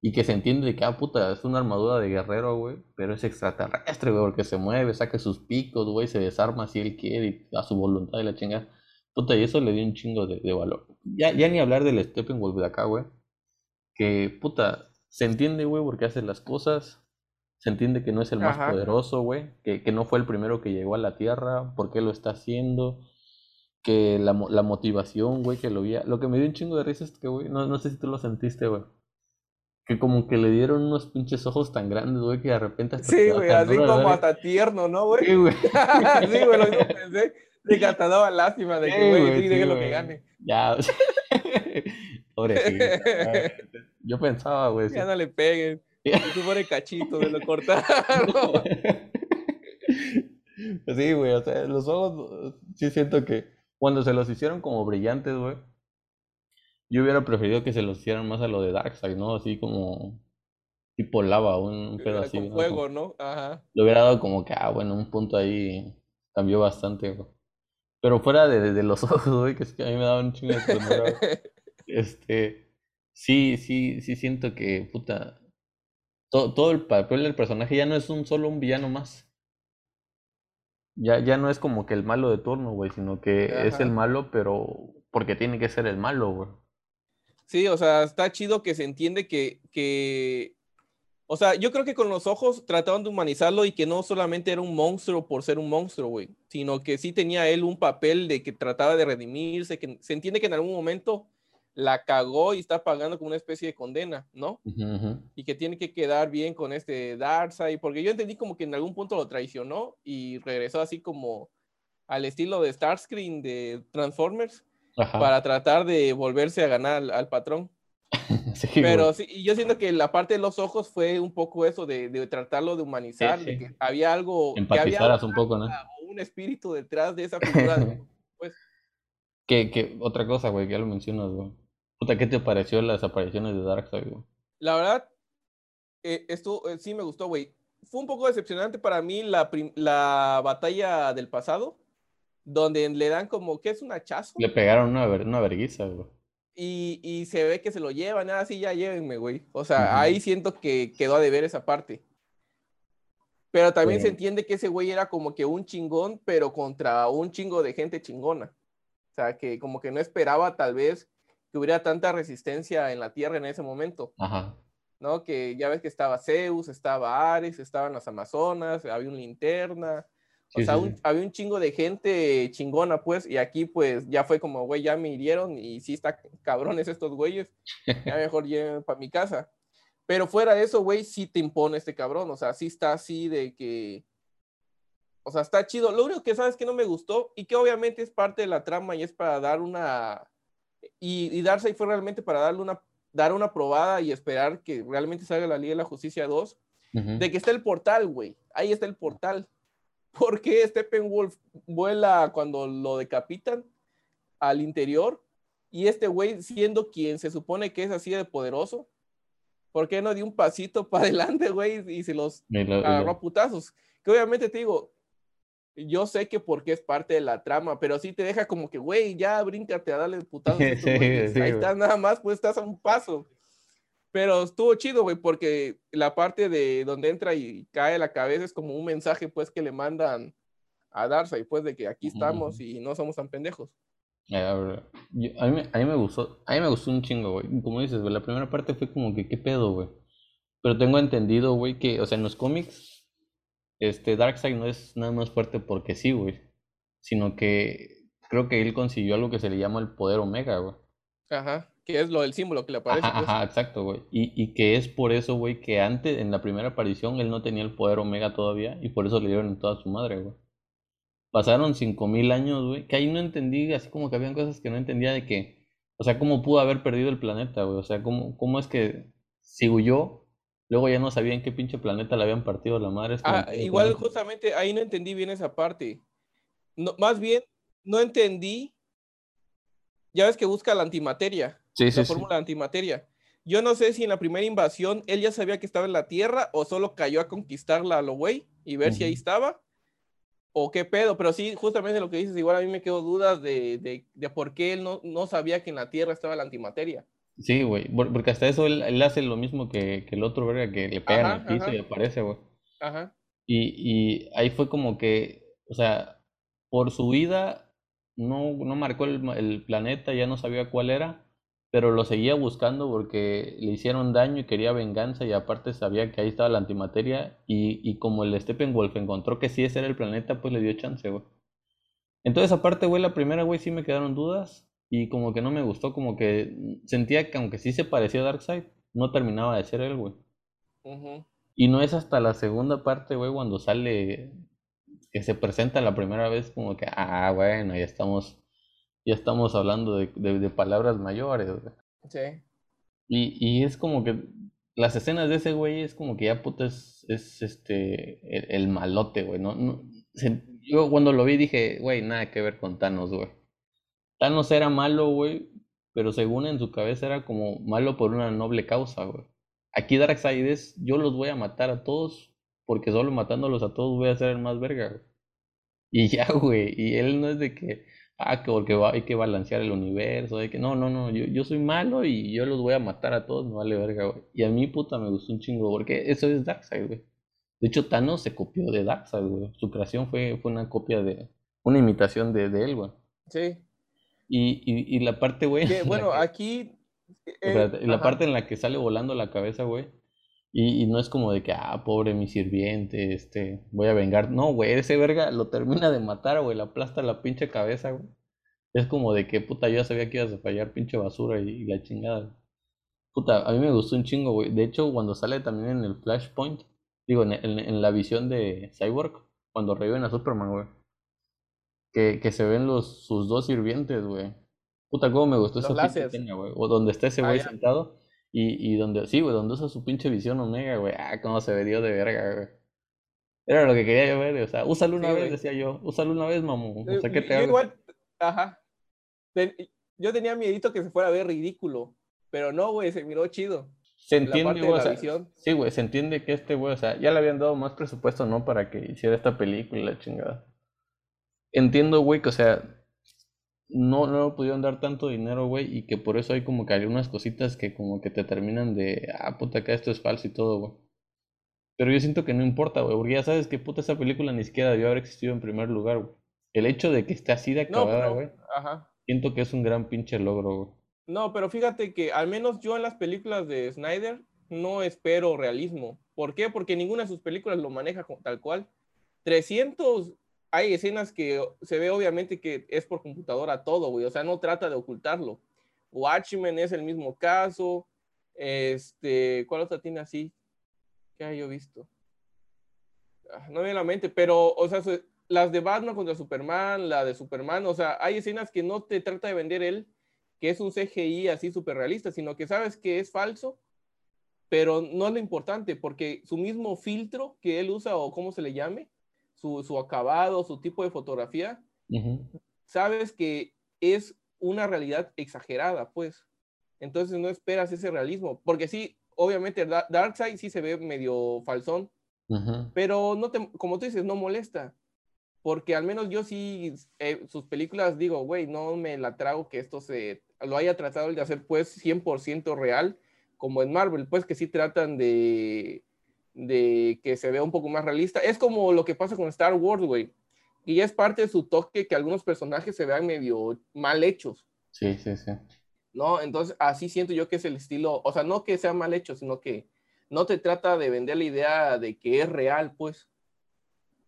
Y que se entiende de que, ah, puta, es una armadura de guerrero, güey. Pero es extraterrestre, güey, porque se mueve, saca sus picos, güey, se desarma si él quiere, a su voluntad y la chingada. Puta, y eso le dio un chingo de, valor. Ya, ya ni hablar del Steppenwolf de acá, güey. Que, puta, se entiende, güey, porque hace las cosas se entiende que no es el más poderoso, güey, que, que, no fue el primero que llegó a la Tierra, por qué lo está haciendo, que la, la motivación, güey, que lo vi. Lo que me dio un chingo de risa es que, güey, no, no sé si tú lo sentiste, güey. Que como que le dieron unos pinches ojos tan grandes, güey, que de repente hasta Sí, güey, así como hasta tierno, ¿no, güey? Sí, güey. sí, güey, lo mismo pensé. De que hasta daba lástima de que, güey, sí, lo que gane. Ya, pobrecito. Yo pensaba, güey. Ya no le peguen. Se pone cachito, de lo cortaron. sí, güey, o sea, los ojos, sí siento que cuando se los hicieron como brillantes, güey, yo hubiera preferido que se los hicieran más a lo de Darkseid, ¿no? Así como tipo lava, un, pedo así. Con fuego, ¿no? Ajá. Le hubiera dado como que, ah, bueno, un punto ahí cambió bastante, güey. Pero fuera de, de, los ojos, güey, que es que a mí me daba un chingo de Este, sí, sí, sí siento que, puta, todo, el papel del personaje ya no es un solo un villano más. Ya, ya no es como que el malo de turno, güey, sino que es el malo, pero porque tiene que ser el malo, güey. Sí, o sea, está chido que se entiende que, que, o sea, yo creo que con los ojos trataban de humanizarlo y que no solamente era un monstruo por ser un monstruo, güey, sino que sí tenía él un papel de que trataba de redimirse, que se entiende que en algún momento la cagó y está pagando como una especie de condena, ¿no? Y que tiene que quedar bien con este Darkseid, porque yo entendí como que en algún punto lo traicionó y regresó así como al estilo de Starscream de Transformers para tratar de volverse a ganar al, patrón. Pero sí, yo siento que la parte de los ojos fue un poco eso de, tratarlo de humanizar, de que había algo, que había un poco, ¿no? Un espíritu detrás de esa figura. pues. Que, que otra cosa, güey, que ya lo mencionas, güey Puta, ¿qué te pareció las apariciones de Darkseid, güey? La verdad, eh, esto eh, sí me gustó, güey. Fue un poco decepcionante para mí la, la batalla del pasado, donde le dan como, ¿qué es un hachazo? Le pegaron una, una verguiza, güey. Y, y, se ve que se lo llevan, así ya llévenme, güey. O sea, ahí siento que quedó a deber esa parte. Pero también se entiende que ese güey era como que un chingón, pero contra un chingo de gente chingona. O sea, que como que no esperaba tal vez que hubiera tanta resistencia en la Tierra en ese momento. Ajá. ¿No? Que ya ves que estaba Zeus, estaba Ares, estaban las Amazonas, había un linterna. O sea, había un chingo de gente chingona, pues, y aquí, pues, ya fue como, güey, ya me hirieron y sí está cabrones estos güeyes, ya mejor lleven para mi casa. Pero fuera de eso, güey, sí te impone este cabrón, o sea, sí está así de que, o sea, está chido. Lo único que sabes que no me gustó y que obviamente es parte de la trama y es para dar una, y, y Darcy fue realmente para darle una, dar una probada y esperar que realmente salga la Liga de la Justicia 2, de que está el portal, güey, ahí está el portal ¿Por qué Steppenwolf vuela cuando lo decapitan al interior? Y este güey, siendo quien se supone que es así de poderoso, ¿por qué no dio un pasito para adelante, güey? Y se los agarró a putazos. Que obviamente te digo, yo sé que porque es parte de la trama, pero sí te deja como que, güey, ya bríncate a darle putazos. Ahí estás nada más, pues estás a un paso. Pero estuvo chido, güey, porque la parte de donde entra y cae la cabeza es como un mensaje, pues, que le mandan a Darcy, pues, de que aquí estamos y no somos tan pendejos. a, mí, a, mí, me gustó, a mí me gustó un chingo, güey. Como dices, güey, la primera parte fue como que, ¿qué pedo, güey? Pero tengo entendido, güey, que, o sea, en los cómics, este, Darkseid no es nada más fuerte porque sí, güey. Sino que creo que él consiguió algo que se le llama el poder Omega, güey. Ajá que es lo del símbolo que le aparece. Ajá, pues. exacto, güey. Y, y, que es por eso, güey, que antes, en la primera aparición, él no tenía el poder Omega todavía y por eso le dieron en toda su madre, güey. Pasaron cinco mil años, güey, que ahí no entendí, así como que habían cosas que no entendía de que, o sea, cómo pudo haber perdido el planeta, güey. O sea, cómo, cómo es que si huyó, luego ya no sabía en qué pinche planeta le habían partido la madre. Ah, igual justamente ahí no entendí bien esa parte. No, más bien, no entendí. Ya ves que busca la antimateria la fórmula de antimateria. Yo no sé si en la primera invasión él ya sabía que estaba en la Tierra o solo cayó a conquistarla a lo güey y ver si ahí estaba. O qué pedo, pero sí, justamente lo que dices, igual a mí me quedo dudas de, de, de por qué él no, no, sabía que en la Tierra estaba la antimateria. Sí, güey, porque hasta eso él, hace lo mismo que, que, el otro, verga, que le pega en el piso y aparece, güey. Ajá. Y, y ahí fue como que, o sea, por su vida no, no marcó el, el planeta, ya no sabía cuál era, pero lo seguía buscando porque le hicieron daño y quería venganza y aparte sabía que ahí estaba la antimateria y, y como el Steppenwolf encontró que sí ese era el planeta, pues le dio chance, güey. Entonces aparte, güey, la primera, güey, sí me quedaron dudas y como que no me gustó, como que sentía que aunque sí se parecía a Darkseid, no terminaba de ser él, güey. Y no es hasta la segunda parte, güey, cuando sale, que se presenta la primera vez como que, ah, bueno, ya estamos ya estamos hablando de, de, palabras mayores. Sí. Y, y, es como que las escenas de ese güey es como que ya puta es, es este el, malote, güey. ¿no? no yo cuando lo vi dije, güey, nada que ver con Thanos, güey. Thanos era malo, güey, pero según en su cabeza era como malo por una noble causa, güey. Aquí Darkseid es, yo los voy a matar a todos, porque solo matándolos a todos voy a ser el más verga, güey. Y ya, güey, y él no es de que, ah, que porque hay que balancear el universo, hay que, no, no, no, yo, yo soy malo y yo los voy a matar a todos, no vale verga, güey. Y a mí, puta, me gustó un chingo, porque eso es Darkseid, güey. De hecho, Thanos se copió de Darkseid, güey. Su creación fue, fue una copia de, una imitación de, de él, güey. Sí. Y, y, y la parte, güey. Bueno, aquí. Eh, la parte en la que sale volando la cabeza, güey. Y, y, no es como de que, ah, pobre mi sirviente, este, voy a vengar. No, güey, ese verga lo termina de matar, güey, le aplasta la pinche cabeza, güey. Es como de que, puta, yo ya sabía que ibas a fallar, pinche basura y, la chingada. Puta, a mí me gustó un chingo, güey. De hecho, cuando sale también en el Flashpoint, digo, en, en, la visión de Cyborg, cuando reviven a Superman, güey. Que, que se ven los, sus dos sirvientes, güey. Puta, cómo me gustó esa pinche güey. O donde está ese ah, güey sentado y, y donde, sí, güey, donde usa su pinche visión omega, güey. Ah, cómo se dio de verga, güey. Era lo que quería yo ver, o sea, úsalo una vez, decía yo. Úsalo una vez, mamón. O sea, que te igual, ajá. Yo tenía miedito que se fuera a ver ridículo, pero no, güey, se miró chido. Se entiende, güey, o sea, sí, güey, se entiende que este güey, o sea, ya le habían dado más presupuesto, ¿no? Para que hiciera esta película, la chingada. Entiendo, güey, que, o sea, no, no pudieron dar tanto dinero, güey, y que por eso hay como que hay unas cositas que como que te terminan de, ah, puta, que esto es falso y todo, güey. Pero yo siento que no importa, güey, porque ya sabes que puta esa película ni siquiera debió haber existido en primer lugar, güey. El hecho de que esté así de No, acabada, güey, ajá. siento que es un gran pinche logro, güey. No, pero fíjate que al menos yo en las películas de Snyder no espero realismo. ¿Por qué? Porque ninguna de sus películas lo maneja tal cual. 300, hay escenas que se ve obviamente que es por computadora todo, güey. O sea, no trata de ocultarlo. Watchmen es el mismo caso. Este, ¿cuál otra tiene así? ¿Qué hay yo visto? Ah, No me la mente, pero, o sea, las de Batman contra Superman, la de Superman, o sea, hay escenas que no te trata de vender él, que es un CGI así súper realista, sino que sabes que es falso, pero no es lo importante, porque su mismo filtro que él usa, o cómo se le llame, su, su acabado, su tipo de fotografía, sabes que es una realidad exagerada, pues. Entonces no esperas ese realismo, porque sí, obviamente Da- Darkseid sí se ve medio falsón, pero no te, como tú dices, no molesta. Porque al menos yo sí, eh, sus películas digo, güey, no me la trago que esto se lo haya tratado de hacer pues 100% real, como en Marvel, pues que sí tratan de, de que se vea un poco más realista. Es como lo que pasa con Star Wars, güey. Y ya es parte de su toque que algunos personajes se vean medio mal hechos, Sí, sí, sí. ¿no? Entonces así siento yo que es el estilo, o sea, no que sea mal hecho, sino que no te trata de vender la idea de que es real, pues.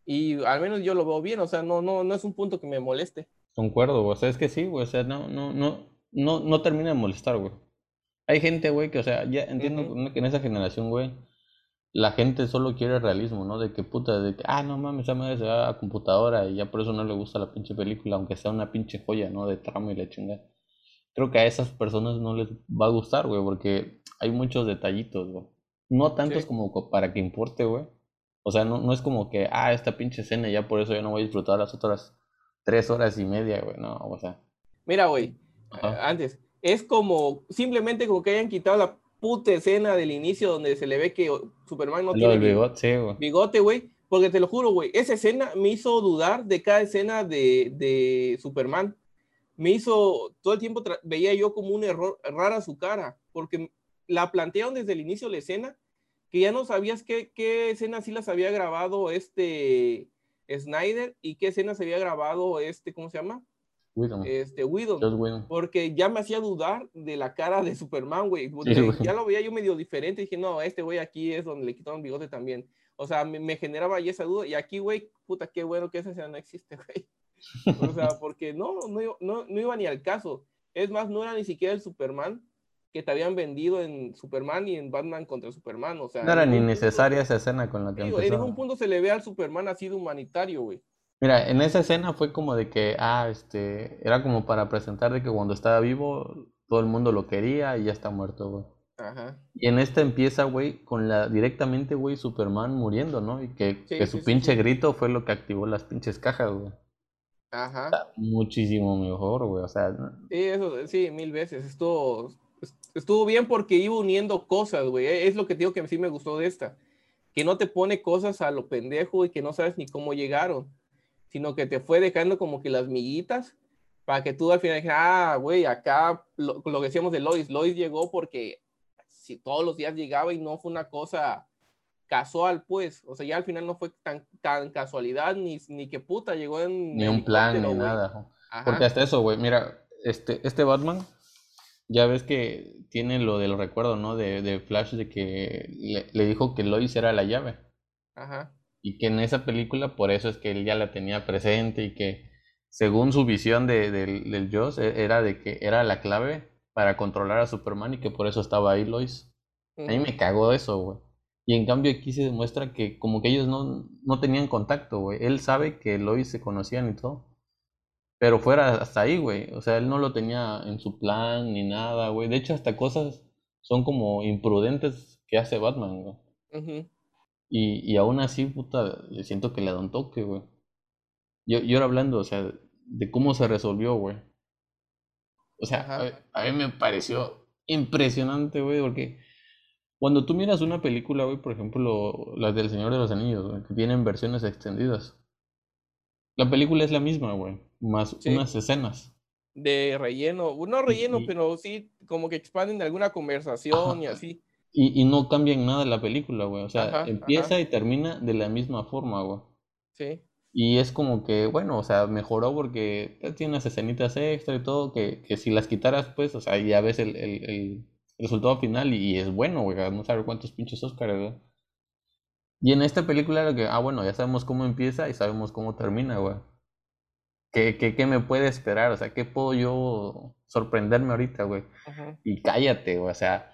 Y al menos yo lo veo bien, o sea, no, no, no es un punto que me moleste. Concuerdo. O sea, es que sí, güey. O sea, no, no, no, no, no termina de molestar, güey. Hay gente, güey, que, o sea, ya entiendo Ujú. que en esa generación, güey, la gente solo quiere realismo, ¿no? De que puta, de que, ah, no mames, esa madre se va a computadora y ya por eso no le gusta la pinche película, aunque sea una pinche joya, ¿no? De trama y la chingada. Creo que a esas personas no les va a gustar, güey, porque hay muchos detallitos, güey. No tantos Sí. como co- para que importe, güey. O sea, no, no es como que, ah, esta pinche escena, ya por eso yo no voy a disfrutar las otras tres horas y media, güey. No, o sea. Mira, güey, eh, antes, es como simplemente como que hayan quitado la puta escena del inicio donde se le ve que Superman no Lo tiene bigote, güey. bigote, güey, porque te lo juro, güey, esa escena me hizo dudar de cada escena de, de Superman. Me hizo, todo el tiempo veía yo como un error rara su cara, porque la plantearon desde el inicio de la escena, que ya no sabías qué, qué escenas sí las había grabado este Snyder y qué escenas había grabado este, ¿cómo se llama? Este, Whedon. porque ya me hacía dudar de la cara de Superman, güey. porque Sí, güey. ya lo veía yo medio diferente. Dije, no, este güey aquí es donde le quitaron bigote también. O sea, me, me generaba ya esa duda. Y aquí, güey, puta, qué bueno que esa escena no existe, güey. O sea, porque no, no, no, no iba ni al caso. Es más, no era ni siquiera el Superman que te habían vendido en Superman y en Batman contra Superman. O sea, No era ni punto- necesaria esa escena con la que güey, en ningún punto se le ve al Superman así de humanitario, güey. Mira, en esa escena fue como de que, ah, este, era como para presentar de que cuando estaba vivo todo el mundo lo quería y ya está muerto, güey. Ajá. Y en esta empieza, güey, con la directamente, güey, Superman muriendo, ¿no? Y que, Sí, que su sí, pinche sí. grito fue lo que activó las pinches cajas, güey. Ajá. Muchísimo mejor, güey. O sea, Sí, eso, sí, mil veces. Estuvo, estuvo bien porque iba uniendo cosas, güey. E, Es lo que digo que sí me gustó de esta. Que no te pone cosas a lo pendejo y que no sabes ni cómo llegaron, sino que te fue dejando como que las miguitas para que tú al final dijeras, ah, güey, acá lo, lo que decíamos de Lois, Lois llegó porque si todos los días llegaba y no fue una cosa casual, pues. O sea, ya al final no fue tan, tan casualidad ni, ni que puta llegó en ni un plan, ni nada. Ajá. Porque hasta eso, güey, mira, este, este Batman, ya ves que tiene lo del recuerdo, ¿no? De, de Flash, de que le, le dijo que Lois era la llave. Ajá. Y que en esa película, por eso es que él ya la tenía presente y que según su visión de, del, del Joss, e- era de que era la clave para controlar a Superman y que por eso estaba ahí Lois. A mí me cagó eso, güey. Y en cambio aquí se demuestra que como que ellos no, no tenían contacto, güey. Él sabe que Lois se conocían y todo. Pero fuera hasta ahí, güey. O sea, él no lo tenía en su plan ni nada, güey. De hecho, hasta cosas son como imprudentes que hace Batman, güey. Y, y aún así, puta, siento que le da un toque, güey. Yo, yo ahora hablando, o sea, de cómo se resolvió, güey. O sea, Ajá. a, a mí me pareció impresionante, güey, porque cuando tú miras una película, güey, por ejemplo, las del Señor de los Anillos, güey, que tienen versiones extendidas. La película es la misma, güey, más Sí. unas escenas. de relleno, no relleno, y- pero sí como que expanden alguna conversación y así. Y, y no cambia en nada la película, güey. O sea, empieza y termina de la misma forma, güey. Sí. Y es como que, bueno, o sea, mejoró porque tiene unas escenitas extra y todo, que, que si las quitaras, pues, o sea, ya ves el, el, el resultado final y, es bueno, güey. No saber cuántos pinches Oscars, güey. Y en esta película, lo que, ah, bueno, ya sabemos cómo empieza y sabemos cómo termina, güey. ¿Qué, qué, qué me puede esperar? O sea, ¿qué puedo yo sorprenderme ahorita, güey? Y cállate, güey, o sea,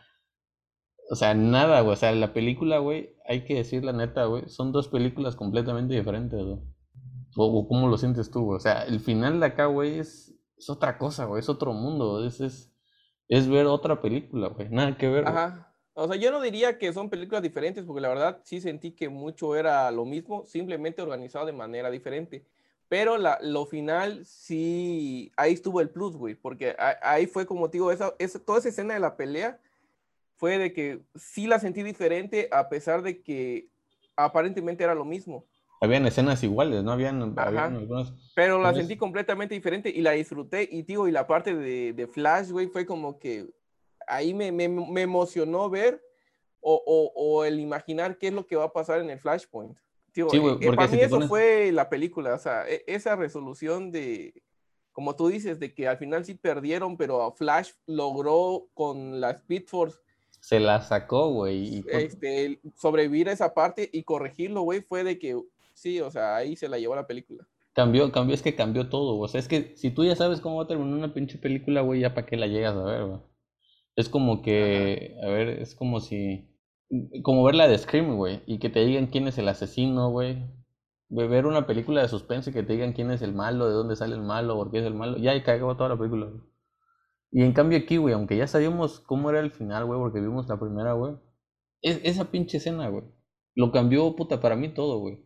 o sea, nada, güey, o sea, la película, güey, hay que decir la neta, güey, son dos películas completamente diferentes, güey. O, cómo lo sientes tú, güey. O sea, el final de acá, güey, es, es otra cosa, güey, es otro mundo, es, es, es ver otra película, güey, nada que ver. Ajá. O sea, yo no diría que son películas diferentes, porque la verdad sí sentí que mucho era lo mismo, simplemente organizado de manera diferente. Pero la, lo final sí, ahí estuvo el plus, güey, porque ahí fue como digo, esa, esa, toda esa escena de la pelea fue de que sí la sentí diferente a pesar de que aparentemente era lo mismo. Habían escenas iguales, ¿no? Habían, Pero la sentí completamente diferente y la disfruté. Y digo, y la parte de, de Flash, güey, fue como que ahí me, me, me emocionó ver o, o, o, el imaginar qué es lo que va a pasar en el Flashpoint. Tío, sí, eh, para mí eso fue la película, o sea, e, esa resolución de, como tú dices, de que al final sí perdieron, pero Flash logró con la Speed Force. Se la sacó, güey. Este, sobrevivir a esa parte y corregirlo, güey, fue de que sí, o sea, ahí se la llevó la película. Cambió, cambió, es que cambió todo, o sea, es que si tú ya sabes cómo va a terminar una pinche película, güey, ya para qué la llegas a ver, güey. Es como que, a ver, es como si, como ver la de Scream, güey, y que te digan quién es el asesino, güey. Ver una película de suspense y que te digan quién es el malo, de dónde sale el malo, por qué es el malo, ya y cagó toda la película. Y en cambio aquí, güey, aunque ya sabíamos cómo era el final, güey, porque vimos la primera, güey, es, esa pinche escena, güey, lo cambió, puta, para mí todo, güey.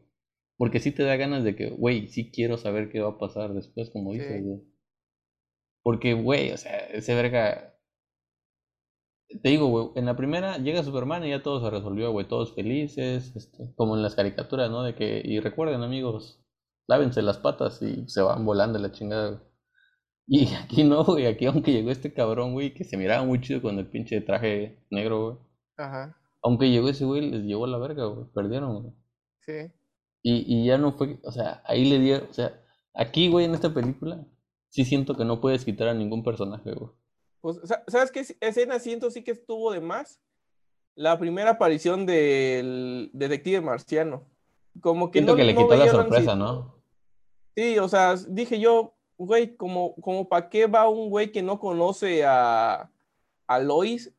Porque sí te da ganas de que, güey, sí quiero saber qué va a pasar después, como dices, güey. Porque, güey, o sea, ese verga te digo, güey, en la primera llega Superman y ya todo se resolvió, güey, todos felices, este, como en las caricaturas, ¿no? De que, y recuerden, amigos, lávense las patas y se van volando la chingada, Y aquí no, güey, aquí aunque llegó este cabrón, güey, que se miraba muy chido con el pinche traje negro, güey. Ajá. Aunque llegó ese güey, les llevó la verga, güey, perdieron, güey. Sí. Y, y ya no fue, o sea, ahí le dio, o sea, aquí, güey, en esta película, sí siento que no puedes quitar a ningún personaje, güey. Pues, ¿sabes qué escena siento sí que estuvo de más? La primera aparición del detective marciano. Como que siento que le quitó la sorpresa, ¿no? Sí, o sea, dije yo, güey, como, como para qué va un güey que no conoce a, a Lois,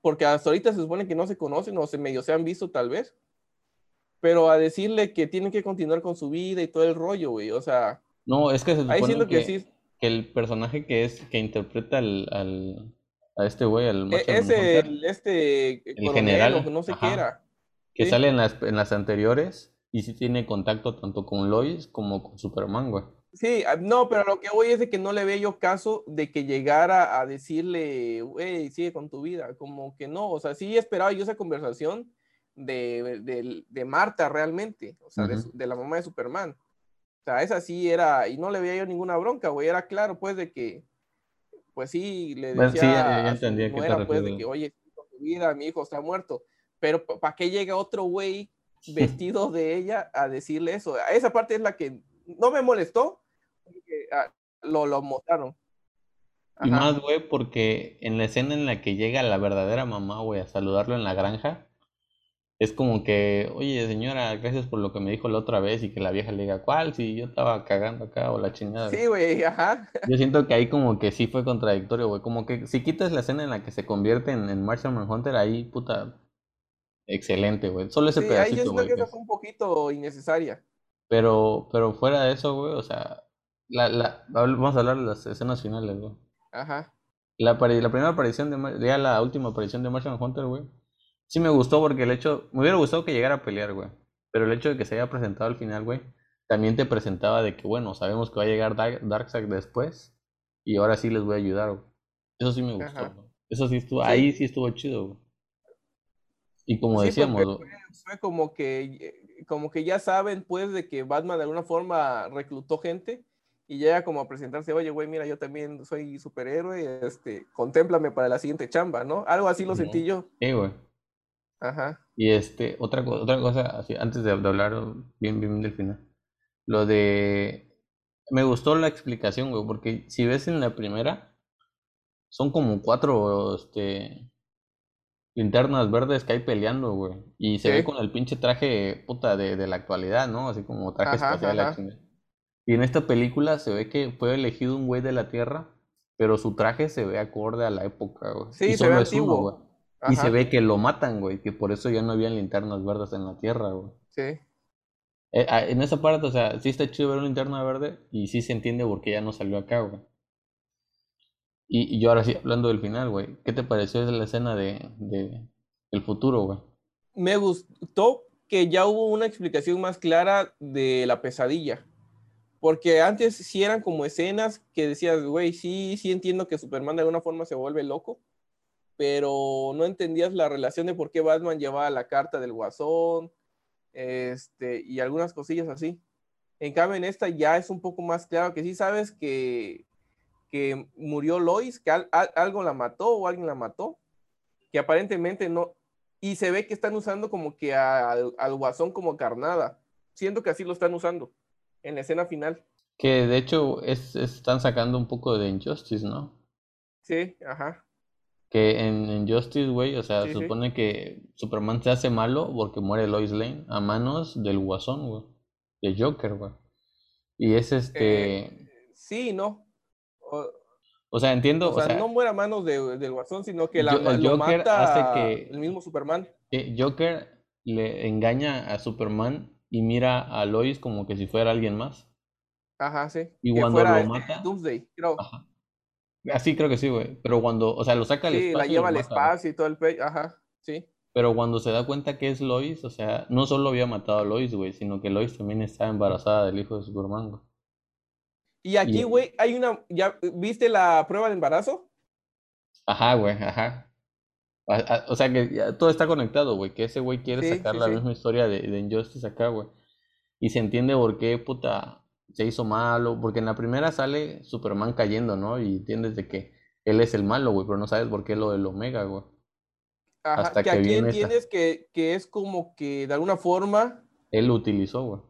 porque hasta ahorita se supone que no se conocen o se medio se han visto tal vez, pero a decirle que tienen que continuar con su vida y todo el rollo, güey, o sea... No, es que se supone ahí siento que sí que el personaje que es que interpreta al, al a este güey, al e, ese, el, este el general, no sé qué era. Que sale en las, en las anteriores y sí tiene contacto tanto con Lois como con Superman, güey. Sí, ah, no, pero lo que voy es de que no le veo yo caso de que llegara a decirle, güey, sigue con tu vida, como que no, o sea, sí esperaba yo esa conversación de, de, de Marta realmente, o sea, de, de, la mamá de Superman. O sea, esa sí era, y no le veía yo ninguna bronca, güey, era claro, pues, de que, pues sí, le decía sí, ya, entendía que era, pues, de que, oye, tu vida, mi hijo está muerto, pero ¿para qué llega otro güey vestido de ella a decirle eso? Esa parte es la que no me molestó, porque ah, lo, lo mostraron. Y más, güey, porque en la escena en la que llega la verdadera mamá, güey, a saludarlo en la granja, es como que, oye señora, gracias por lo que me dijo la otra vez y que la vieja le diga, ¿cuál? Si yo estaba cagando acá o la chingada. Sí, güey, ajá. Yo siento que ahí como que sí fue contradictorio, güey. Como que si quitas la escena en la que se convierte en, en Martian Manhunter, ahí, puta, excelente, güey. Solo ese sí, pedacito, ahí yo siento que esa fue un poquito innecesaria. Pero, pero fuera de eso, güey, o sea, la, la, vamos a hablar de las escenas finales, güey. Ajá. La, la primera aparición de, ya la última aparición de Martian Hunter, güey Sí me gustó porque el hecho, me hubiera gustado que llegara a pelear, güey. Pero el hecho de que se haya presentado al final, güey, también te presentaba de que, bueno, sabemos que va a llegar Darkseid después y ahora sí les voy a ayudar, güey. Eso sí me gustó, Eso sí estuvo, ahí sí estuvo chido, güey. Y como decíamos... Fue, como que como que ya saben, pues, de que Batman de alguna forma reclutó gente y llega como a presentarse, oye, güey, mira, yo también soy superhéroe, este, contémplame para la siguiente chamba, ¿no? Algo así lo sentí yo. Sí, güey. Ajá. Y este, otra, otra cosa, así, antes de, de hablar bien, bien del final, lo de... Me gustó la explicación, güey, porque si ves en la primera, son como cuatro, este, linternas verdes que hay peleando, güey. Y se ve con el pinche traje, puta, de, de la actualidad, ¿no? Así como traje Ajá, espacial, ajá. Y en esta película se ve que fue elegido un güey de la Tierra, pero su traje se ve acorde a la época, güey. Sí, Y se ve antiguo. güey. Y se ve que lo matan, güey, que por eso ya no habían linternas verdes en la Tierra, güey. Sí. Eh, ah, en esa parte, o sea, sí está chido ver una linterna verde y sí se entiende por qué ya no salió acá, güey. Y, yo ahora sí, hablando del final, güey, ¿qué te pareció la escena de, de el futuro, güey? Me gustó que ya hubo una explicación más clara de la pesadilla. Porque antes sí eran como escenas que decías, güey, sí, sí entiendo que Superman de alguna forma se vuelve loco, pero no entendías la relación de por qué Batman llevaba la carta del guasón, este, y algunas cosillas así. En cambio, en esta ya es un poco más claro que sí sabes que, que murió Lois, que al- al- algo la mató o alguien la mató, que aparentemente no, y se ve que están usando como que a- al, al guasón como carnada. Siento que así lo están usando en la escena final. Que de hecho es, están sacando un poco de Injustice, ¿no? Sí, ajá. Que en Injustice, güey, o sea, Sí, sí. supone que Superman se hace malo porque muere Lois Lane a manos del Guasón, güey. De Joker, güey. Y es este. Eh, sí, no. O, O sea, entiendo, o o sea, no muere a manos de- del guasón, sino que la, Yo- el lo Joker mata hace que- el mismo Superman. que Joker le engaña a Superman y mira a Lois como que si fuera alguien más. Ajá, sí. Y que cuando fuera lo este, mata- Doomsday, creo. Ajá. Así creo que sí, güey. Pero cuando, o sea, lo saca al Sí, espacio la y lleva al mata, espacio y todo el pe... Ajá, sí. Pero cuando se da cuenta que es Lois, o sea, no solo había matado a Lois, güey, sino que Lois también estaba embarazada del hijo de Superman, güey. Y aquí, güey, hay una. ¿Ya viste la prueba de embarazo? Ajá, güey, ajá. A- a- O sea que ya todo está conectado, güey, que ese güey quiere Sí, sacar sí, la sí. misma historia de, de Injustice acá, güey. Y se entiende por qué, puta, se hizo malo, porque en la primera sale Superman cayendo, ¿no? Y entiendes de que él es el malo, güey, pero no sabes por qué lo del Omega, güey. Ajá, Hasta que que aquí esta- entiendes que, que es como que de alguna forma Él lo utilizó, güey.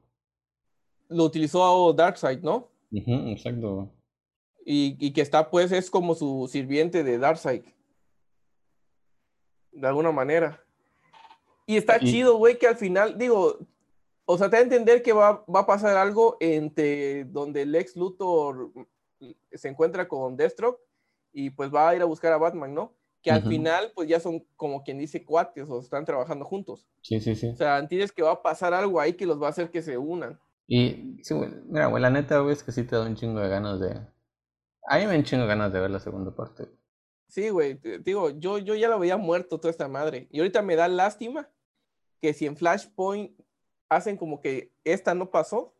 lo utilizó Darkseid, ¿no? Ujú, exacto. Y, y que está, pues, es como su sirviente de Darkseid. De alguna manera. Y está Y- chido, güey, que al final, digo, o sea, te da a entender que va, va a pasar algo entre donde Lex Luthor se encuentra con Deathstroke y pues va a ir a buscar a Batman, ¿no? Que al Ujú. final, pues ya son como quien dice cuates o están trabajando juntos. Sí, sí, sí. O sea, entiendes que va a pasar algo ahí que los va a hacer que se unan. Y sí, güey, mira, güey, la neta, güey, es que sí te da un chingo de ganas de. A mí me da un chingo de ganas de ver la segunda parte. Sí, güey, digo, yo, yo ya lo veía muerto toda esta madre. Y ahorita me da lástima que si en Flashpoint hacen como que esta no pasó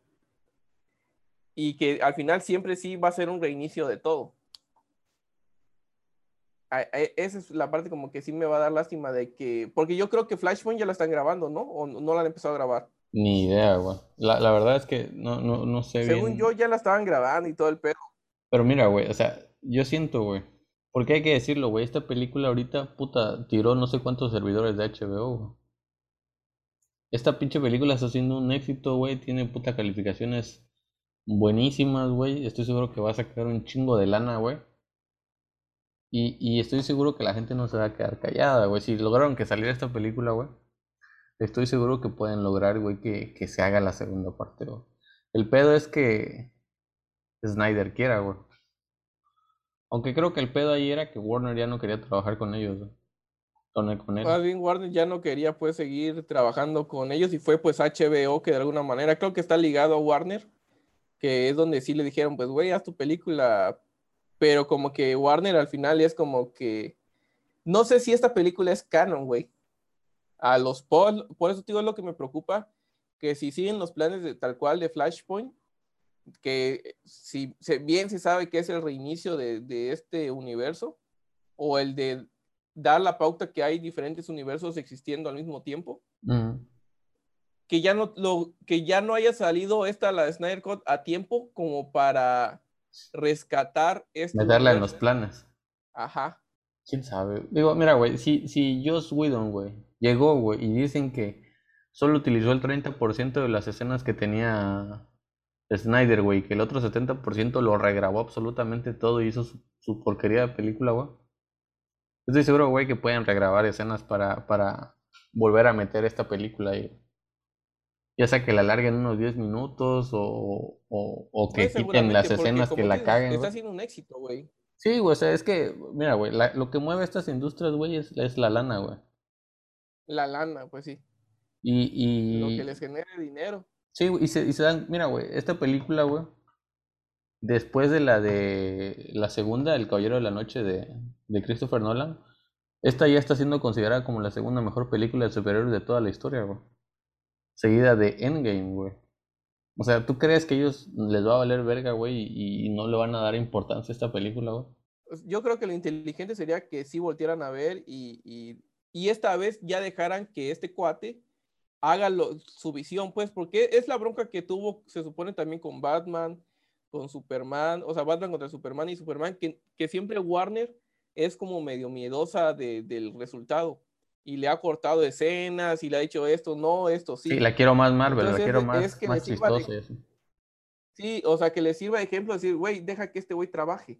y que al final siempre sí va a ser un reinicio de todo. Esa es la parte como que sí me va a dar lástima de que, porque yo creo que Flashpoint ya la están grabando, ¿no? O no la han empezado a grabar. Ni idea, güey. La, la verdad es que no, no, no sé Según bien. yo ya la estaban grabando y todo el pedo. Pero mira, güey, o sea, yo siento, güey. Porque hay que decirlo, güey, esta película ahorita, puta, tiró no sé cuántos servidores de HBO, güey. Esta pinche película está siendo un éxito, güey, tiene puta calificaciones buenísimas, güey. Estoy seguro que va a sacar un chingo de lana, güey. Y, y estoy seguro que la gente no se va a quedar callada, güey. Si lograron que saliera esta película, güey, estoy seguro que pueden lograr, güey, que, que se haga la segunda parte. El pedo es que Snyder quiera, güey. Aunque creo que el pedo ahí era que Warner ya no quería trabajar con ellos, güey. Con con. Más bien Warner ya no quería pues seguir trabajando con ellos y fue pues HBO que de alguna manera creo que está ligado a Warner, que es donde sí le dijeron pues güey, haz tu película, pero como que Warner al final es como que no sé si esta película es canon, güey. A los por, por eso digo lo que me preocupa, que si siguen los planes de tal cual de Flashpoint, que si se, bien se sabe que es el reinicio de, de este universo o el de dar la pauta que hay diferentes universos existiendo al mismo tiempo. Que ya no, lo, que ya no haya salido esta, la de Snyder Cut, a tiempo como para rescatar este Meterla en los planes. Ajá. ¿Quién sabe? Digo, mira, güey, si, si Joss Whedon, güey, Llegó, güey, y dicen que solo utilizó el 30% de las escenas que tenía Snyder, güey, que el otro 70% lo regrabó absolutamente todo y hizo su, porquería de película, güey. Estoy seguro, güey, que pueden regrabar escenas para, para volver a meter esta película ahí. Ya sea que la larguen unos 10 minutos o, o, que quiten las escenas que la caguen. Está haciendo un éxito, güey. Sí, güey, o sea, es que, mira, güey, lo que mueve estas industrias, güey, es, es la lana, güey. La lana, pues sí. Y, y... Lo que les genere dinero. Sí, y se, y se dan, mira, güey, esta película, güey, después de la de la segunda, El Caballero de la Noche de, de Christopher Nolan, esta ya está siendo considerada como la segunda mejor película de superhéroes de toda la historia, güey. Seguida de Endgame, güey. O sea, ¿tú crees que ellos les va a valer verga, güey, y, no le van a dar importancia a esta película, güey? Pues, yo creo que lo inteligente sería que sí voltieran a ver y, y, y esta vez ya dejaran que este cuate haga su visión, pues, porque es la bronca que tuvo, se supone también con Batman, con Superman, o sea, Batman contra Superman y Superman, que, que siempre Warner es como medio miedosa del resultado y le ha cortado escenas y le ha dicho esto, no, esto sí. Sí, la quiero más Marvel, la quiero más, más chistosa. sí, o sea, que le sirva de ejemplo decir, güey, deja que este güey trabaje.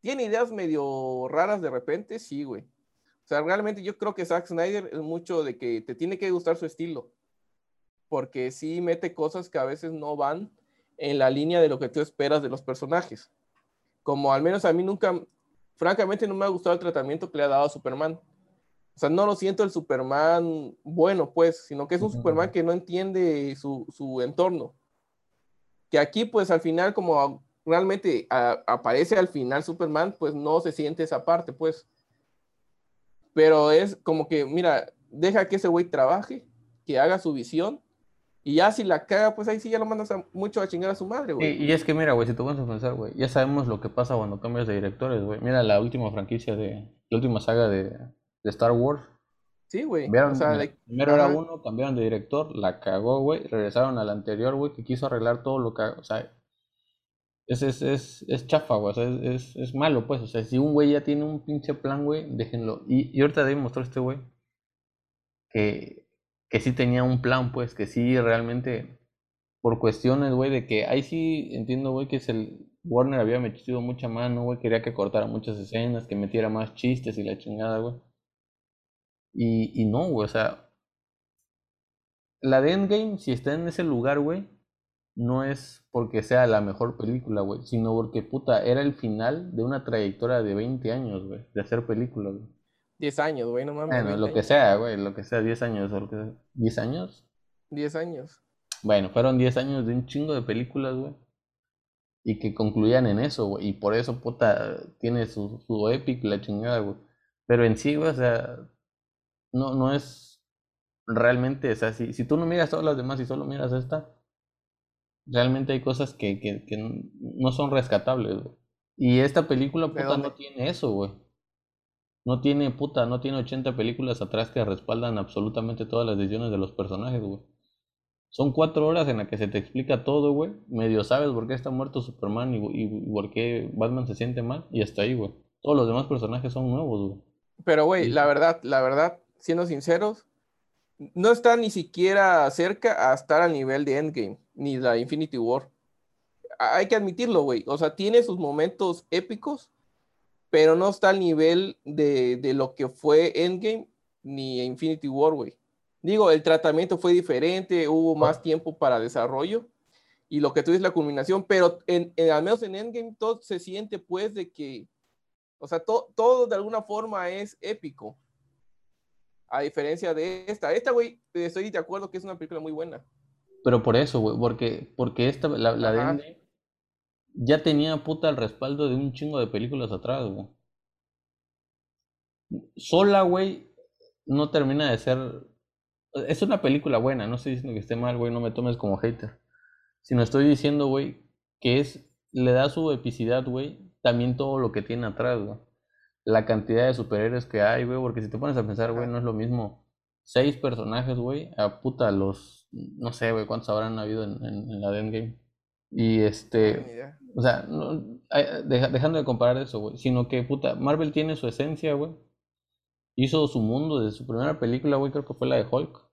¿Tiene ideas medio raras de repente? Sí, güey. O sea, realmente yo creo que Zack Snyder es mucho de que te tiene que gustar su estilo, porque sí mete cosas que a veces no van en la línea de lo que tú esperas de los personajes. Como al menos a mí nunca, francamente no me ha gustado el tratamiento que le ha dado a Superman. O sea, no lo siento el Superman bueno, pues, sino que es un Superman que no entiende su, su entorno. Que aquí, pues, al final, como realmente aparece al final Superman, pues no se siente esa parte, pues. Pero es como que, mira, deja que ese güey trabaje, que haga su visión. Y ya si la caga, pues ahí sí ya lo mandas mucho a chingar a su madre, güey. Y, es que, mira, güey, si te vas a pensar, güey, ya sabemos lo que pasa cuando cambias de directores, güey. Mira la última franquicia de, la última saga de, Star Wars. Sí, güey. O sea, primero era uno, cambiaron de director, la cagó, güey, regresaron al anterior, güey, que quiso arreglar todo lo que, o sea, es, es, es, es chafa, güey. O sea, es, es, malo, pues. O sea, si un güey ya tiene un pinche plan, güey, déjenlo. Y, y ahorita Dave mostró este güey que, que sí tenía un plan, pues, que sí realmente, por cuestiones, güey, de que ahí sí entiendo, güey, que es el. Warner había metido mucha mano, güey, quería que cortara muchas escenas, que metiera más chistes y la chingada, güey. Y, y no, güey, o sea. La de Endgame, si está en ese lugar, güey, no es porque sea la mejor película, güey, sino porque, puta, era el final de una trayectoria de 20 años, güey, de hacer películas, güey. 10 años, güey, no mames. Bueno, lo que sea, güey, lo que sea, 10 años, o lo que sea. ¿10 años? 10 años. Bueno, fueron 10 años de un chingo de películas, güey. Y que concluían en eso, güey. Y por eso, puta, tiene su, su epic, la chingada, güey. Pero en sí, güey, o sea, no, no es realmente, o sea, si, si tú no miras todas las demás y solo miras esta, realmente hay cosas que, que, que no son rescatables, güey. Y esta película, puta, no tiene eso, güey. No tiene, puta, no tiene 80 películas atrás que respaldan absolutamente todas las decisiones de los personajes, güey. Son cuatro horas en las que se te explica todo, güey. Medio sabes por qué está muerto Superman y, y, por qué Batman se siente mal. Y hasta ahí, güey. Todos los demás personajes son nuevos, güey. Pero, güey, la verdad, la verdad, siendo sinceros, no está ni siquiera cerca a estar al nivel de Endgame, ni la Infinity War. Hay que admitirlo, güey. O sea, tiene sus momentos épicos, pero no está al nivel de, lo que fue Endgame ni Infinity War, güey. Digo, el tratamiento fue diferente, hubo más tiempo para desarrollo y lo que tú dices la culminación, pero en, al menos en Endgame todo se siente pues de que, o sea, todo de alguna forma es épico. A diferencia de esta. Esta, güey, estoy de acuerdo que es una película muy buena. Pero por eso, güey, porque, porque esta, la, la de ya tenía puta el respaldo de un chingo de películas atrás, güey. Sola, güey, no termina de ser. Es una película buena, no estoy diciendo que esté mal, güey, no me tomes como hater. Sino estoy diciendo, güey, que es. Le da su epicidad, güey, también todo lo que tiene atrás, güey la cantidad de superhéroes que hay, güey, porque si te pones a pensar, güey, no es lo mismo seis personajes, güey, a puta los, no sé, güey, cuántos habrán habido en, en, la Endgame. Y este, o sea, dejando de comparar eso, güey, sino que, puta, Marvel tiene su esencia, güey, hizo su mundo desde su primera película, güey, creo que fue la de Hulk.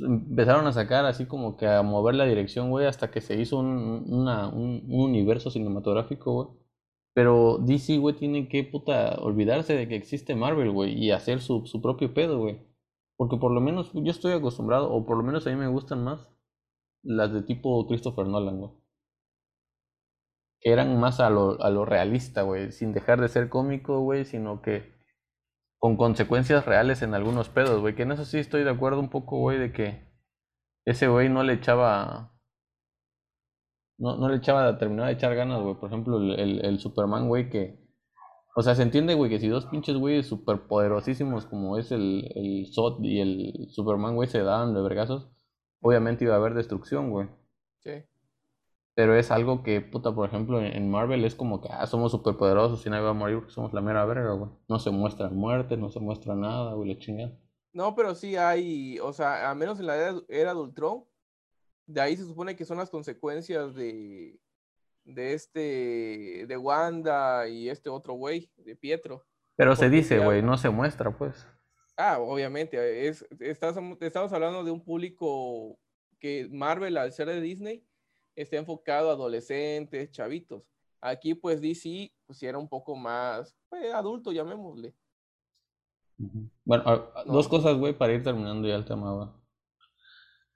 Empezaron a sacar así como que a mover la dirección, güey, hasta que se hizo un, una, un, universo cinematográfico, güey. Pero DC, güey, tiene que, puta, olvidarse de que existe Marvel, güey, y hacer su, su propio pedo, güey. Porque por lo menos yo estoy acostumbrado, o por lo menos a mí me gustan más las de tipo Christopher Nolan, güey. Que eran más a lo, a lo realista, güey, sin dejar de ser cómico, güey, sino que con consecuencias reales en algunos pedos, güey. Que en eso sí estoy de acuerdo un poco, güey, de que ese güey no le echaba. No, no le echaba, terminaba de echar ganas, güey. Por ejemplo, el, el, Superman, güey, que. O sea, se entiende, güey, que si dos pinches güeyes super poderosísimos como es el, el Zod y el Superman, güey, se daban de vergazos, obviamente iba a haber destrucción, güey. Sí. Pero es algo que, puta, por ejemplo, en Marvel es como que, ah, somos superpoderosos y nadie va a morir porque somos la mera verga, güey. No se muestra muerte, no se muestra nada, güey, le chingan. No, pero sí hay, o sea, al menos en la era, era de Ultron, de ahí se supone que son las consecuencias de, de este, de Wanda y este otro güey, de Pietro. Pero se dice, güey, no se muestra, pues. Ah, obviamente, es, estamos hablando de un público que Marvel, al ser de Disney, está enfocado a adolescentes, chavitos. Aquí pues DC pues era un poco más pues, adulto, llamémosle. Bueno, dos cosas, güey, para ir terminando ya el tema.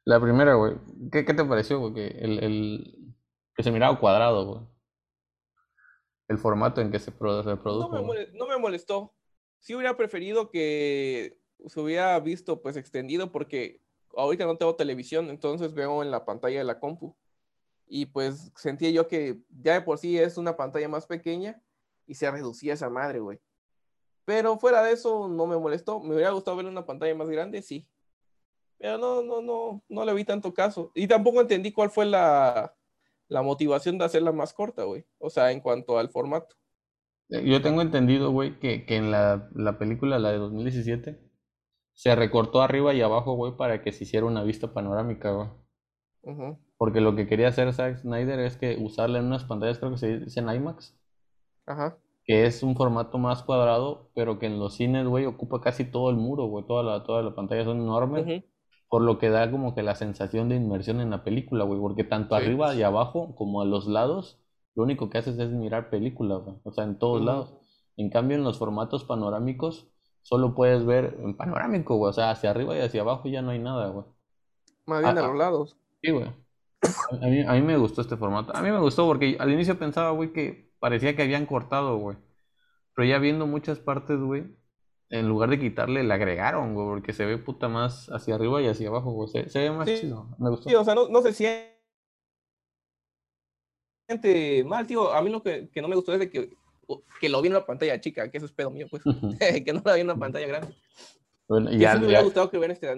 La primera, güey, ¿qué, te pareció, güey? Que, el, que se miraba cuadrado, güey. El formato en que se, reprodujo. No me, no me molestó. Sí hubiera preferido que se hubiera visto pues extendido porque ahorita no tengo televisión, entonces veo en la pantalla de la compu y pues sentía yo que ya de por sí es una pantalla más pequeña y se reducía esa madre, güey. Pero fuera de eso no me molestó. Me hubiera gustado ver una pantalla más grande, sí. Pero no, no, no, no le vi tanto caso. Y tampoco entendí cuál fue la, la motivación de hacerla más corta, güey. O sea, en cuanto al formato. Eh, yo tengo entendido, güey, que, que en la, la, película, la de 2017, se recortó arriba y abajo, güey, para que se hiciera una vista panorámica, güey. Porque lo que quería hacer Zack Snyder es que usarle en unas pantallas, creo que se dicen IMAX. Ajá. Que es un formato más cuadrado, pero que en los cines, güey, ocupa casi todo el muro, güey. Toda la, toda la pantalla son enormes. Por lo que da como que la sensación de inmersión en la película, güey. Porque tanto arriba y abajo como a los lados, lo único que haces es mirar película, güey. O sea, en todos lados. En cambio, en los formatos panorámicos, solo puedes ver en panorámico, güey. O sea, hacia arriba y hacia abajo ya no hay nada, güey. Más bien a, los lados. Sí, güey. A mí, a mí me gustó este formato. A mí me gustó porque al inicio pensaba, güey, que parecía que habían cortado, güey. Pero ya viendo muchas partes, güey, en lugar de quitarle, le agregaron, güey, porque se ve puta más hacia arriba y hacia abajo, güey. Se, ve más chido. Me gustó. Sí, o sea, no, no se siente mal, tío. A mí lo que, que no me gustó es de que, que lo vi en la pantalla chica, que eso es pedo mío, pues. que no lo vi en una pantalla grande. Bueno, y ya, me hubiera gustado que hubiera este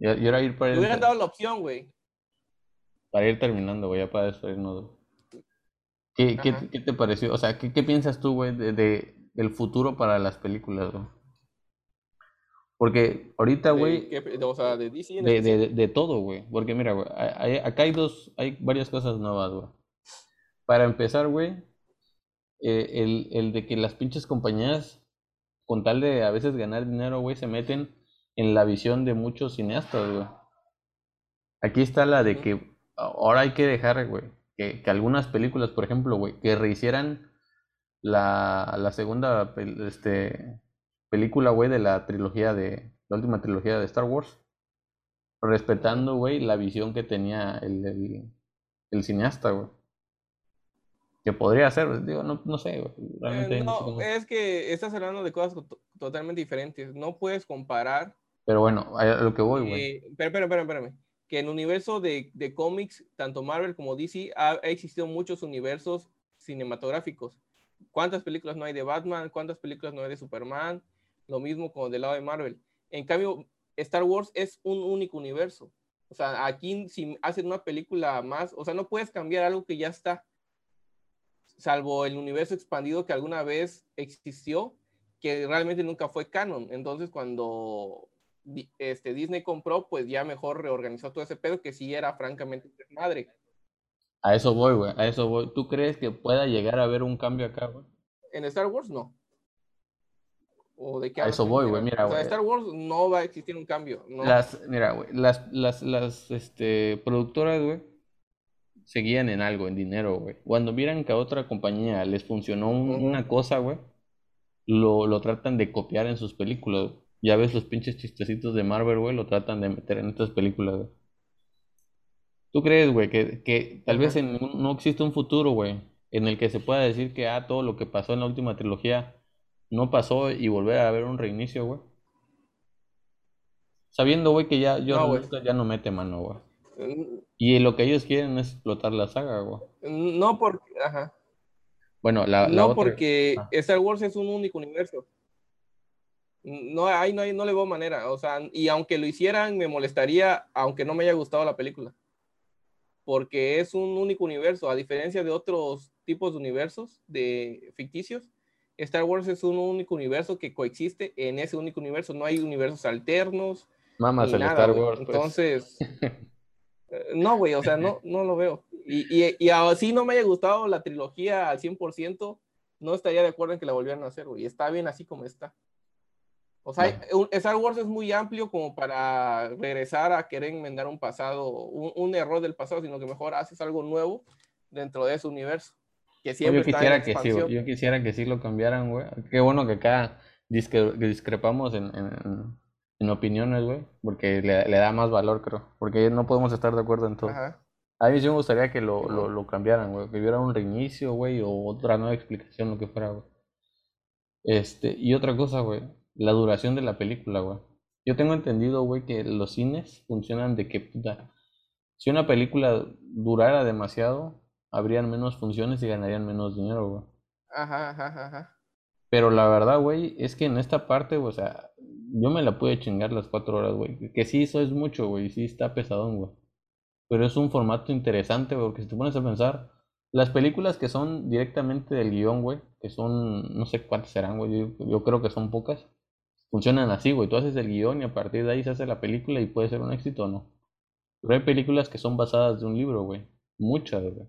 y, ahora ir para Te hubieran dado la opción, güey. Para ir terminando, güey, ya para despedirnos. ¿Qué, ¿qué, ¿Qué, te pareció? O sea, ¿qué, qué piensas tú, güey, de, de, del futuro para las películas, güey? Porque ahorita, güey. O sea, de DC. De, de, de, todo, güey. Porque mira, güey, acá hay dos, hay varias cosas nuevas, güey. Para empezar, güey, eh, el, el de que las pinches compañías, con tal de a veces ganar dinero, güey, se meten en la visión de muchos cineastas, güey. Aquí está la de que ahora hay que dejar, güey, que, algunas películas, por ejemplo, güey, que rehicieran la, la segunda este, película, güey, de la trilogía de, la última trilogía de Star Wars, respetando, güey, la visión que tenía el, el, cineasta, güey. Que podría ser, digo, no, no sé, güey. Realmente eh, no, es que estás hablando de cosas totalmente diferentes. No puedes comparar pero bueno, a lo que voy, güey. Eh, pero, pero, pero, espérame. Que en el universo de, de cómics, tanto Marvel como DC, ha, existido muchos universos cinematográficos. ¿Cuántas películas no hay de Batman? ¿Cuántas películas no hay de Superman? Lo mismo como del lado de Marvel. En cambio, Star Wars es un único universo. O sea, aquí si hacen una película más, o sea, no puedes cambiar algo que ya está, salvo el universo expandido que alguna vez existió, que realmente nunca fue canon. Entonces, cuando este, Disney compró, pues ya mejor reorganizó todo ese pedo que sí era francamente madre. A eso voy, güey, a eso voy. ¿Tú crees que pueda llegar a haber un cambio acá, güey? En Star Wars no. ¿O de qué A eso voy, güey, mira, O sea, güey. Star Wars no va a existir un cambio. No. Las, mira, güey, las, las, las este, productoras, güey, seguían en algo, en dinero, güey. Cuando miran que a otra compañía les funcionó un- una cosa, güey, lo, lo tratan de copiar en sus películas. güey. Ya ves los pinches chistecitos de Marvel, güey, lo tratan de meter en estas películas, güey. ¿Tú crees, güey, que, que tal vez en no existe un futuro, güey, en el que se pueda decir que, ah, todo lo que pasó en la última trilogía no pasó y volver a haber un reinicio, güey? Sabiendo, güey, que ya George No, güey. Ya no mete mano, güey. Mm, Y lo que ellos quieren es explotar la saga, güey. No porque, ajá. Bueno, la, la no otra... porque Ah. Star Wars es un único universo. No hay, no hay, no le veo manera. O sea, y aunque lo hicieran, me molestaría, aunque no me haya gustado la película. Porque es un único universo, a diferencia de otros tipos de universos de ficticios. Star Wars es un único universo que coexiste en ese único universo. No hay universos alternos. Mamas el nada, Star. Wars, pues. Entonces, eh, no, güey, o sea, no, no lo veo. Y, y, y así no me haya gustado la trilogía al 100%, no estaría de acuerdo en que la volvieran a hacer, güey. Está bien así como está. O sea, un- Star Wars es muy amplio como para regresar a querer enmendar un pasado, un, un error del pasado, sino que mejor haces algo nuevo dentro de ese universo. Que siempre Yo está en quisiera que sí. Yo quisiera que sí lo cambiaran, güey. Qué bueno que acá discre- discrepamos en, en, en opiniones, güey. Porque le, le da más valor, creo. Porque no podemos estar de acuerdo en todo. Ajá. A mí sí me gustaría que lo cambiaran, güey. Que hubiera un reinicio, güey, o otra nueva explicación, lo que fuera, güey. Este, y otra cosa, güey. La duración de la película, güey. Yo tengo entendido, güey, que los cines funcionan de que, puta, si una película durara demasiado, habrían menos funciones y ganarían menos dinero, güey. Ajá, ajá, ajá. Pero la verdad, güey, es que en esta parte, o sea, yo me la pude chingar las cuatro horas, güey. Que sí, eso es mucho, güey, sí está pesadón, güey. Pero es un formato interesante, güey, porque si te pones a pensar, las películas que son directamente del guion, güey, que son, no sé cuántas serán, güey, yo, yo creo que son pocas, funcionan así, güey. Tú haces el guion y a partir de ahí se hace la película y puede ser un éxito o no. Pero hay películas que son basadas de un libro, güey. Muchas, güey.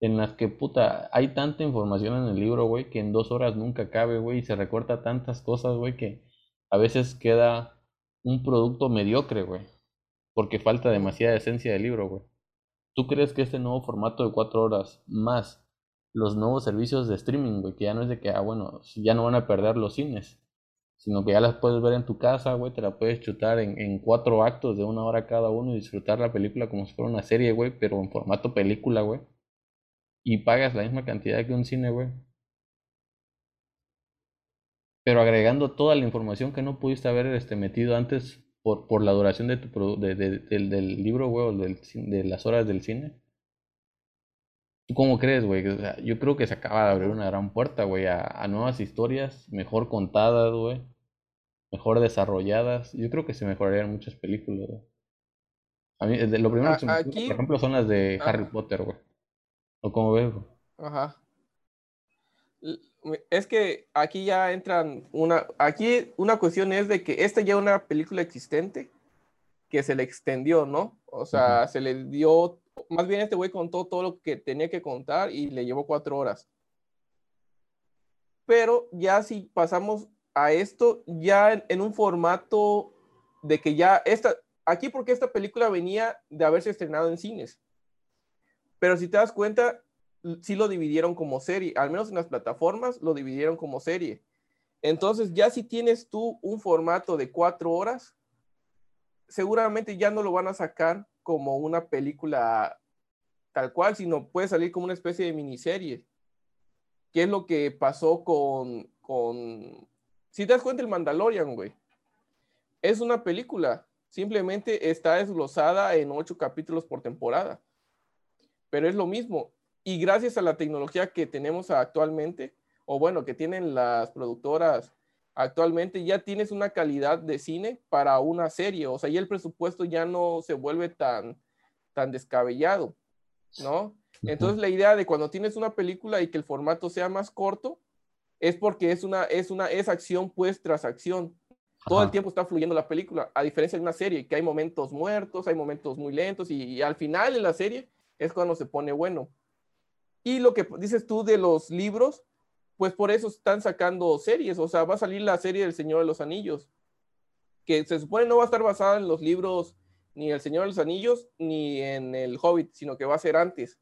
En las que, puta, hay tanta información en el libro, güey, que en dos horas nunca cabe, güey, y se recorta tantas cosas, güey, que a veces queda un producto mediocre, güey. Porque falta demasiada esencia del libro, güey. ¿Tú crees que este nuevo formato de cuatro horas más los nuevos servicios de streaming, güey, que ya no es de que, ah, bueno, ya no van a perder los cines, sino que ya las puedes ver en tu casa, güey, te la puedes chutar en, en cuatro actos de una hora cada uno y disfrutar la película como si fuera una serie, güey, pero en formato película, güey. Y pagas la misma cantidad que un cine, güey. Pero agregando toda la información que no pudiste haber este, metido antes por, por la duración de tu de- de- del, del libro, güey, o del, de las horas del cine. ¿Tú cómo crees, güey? O sea, yo creo que se acaba de abrir una gran puerta, güey, a, a nuevas historias, mejor contadas, güey, mejor desarrolladas. Yo creo que se mejorarían muchas películas, güey. A mí, de- lo primero que se me ocurre, por ejemplo, son las de Harry. Potter, güey. ¿O cómo ves, güey? Ajá. Es que aquí ya entran una, aquí una cuestión es de que esta ya es una película existente que se le extendió, ¿no? O sea, se le dio, más bien este güey contó todo lo que tenía que contar y le llevó cuatro horas. Pero ya si pasamos a esto, ya en, un formato de que ya esta, aquí porque esta película venía de haberse estrenado en cines. Pero si te das cuenta, sí lo dividieron como serie, al menos en las plataformas lo dividieron como serie. Entonces, ya si tienes tú un formato de cuatro horas, seguramente ya no lo van a sacar como una película tal cual, sino puede salir como una especie de miniserie. ¿Qué es lo que pasó con, con... Si te das cuenta, el Mandalorian, güey, es una película, simplemente está desglosada en ocho capítulos por temporada. Pero es lo mismo, y gracias a la tecnología que tenemos actualmente, o bueno, que tienen las productoras actualmente, ya tienes una calidad de cine para una serie, o sea, ya el presupuesto ya no se vuelve tan, tan descabellado, ¿no? Entonces la idea de cuando tienes una película y que el formato sea más corto, es porque es una, es una, es acción pues tras acción. Todo el tiempo está fluyendo la película, a diferencia de una serie, que hay momentos muertos, hay momentos muy lentos, y, y al final de la serie es cuando se pone bueno. Y lo que dices tú de los libros, pues por eso están sacando series, o sea, va a salir la serie del Señor de los Anillos, que se supone no va a estar basada en los libros ni El Señor de los Anillos ni en El Hobbit, sino que va a ser antes.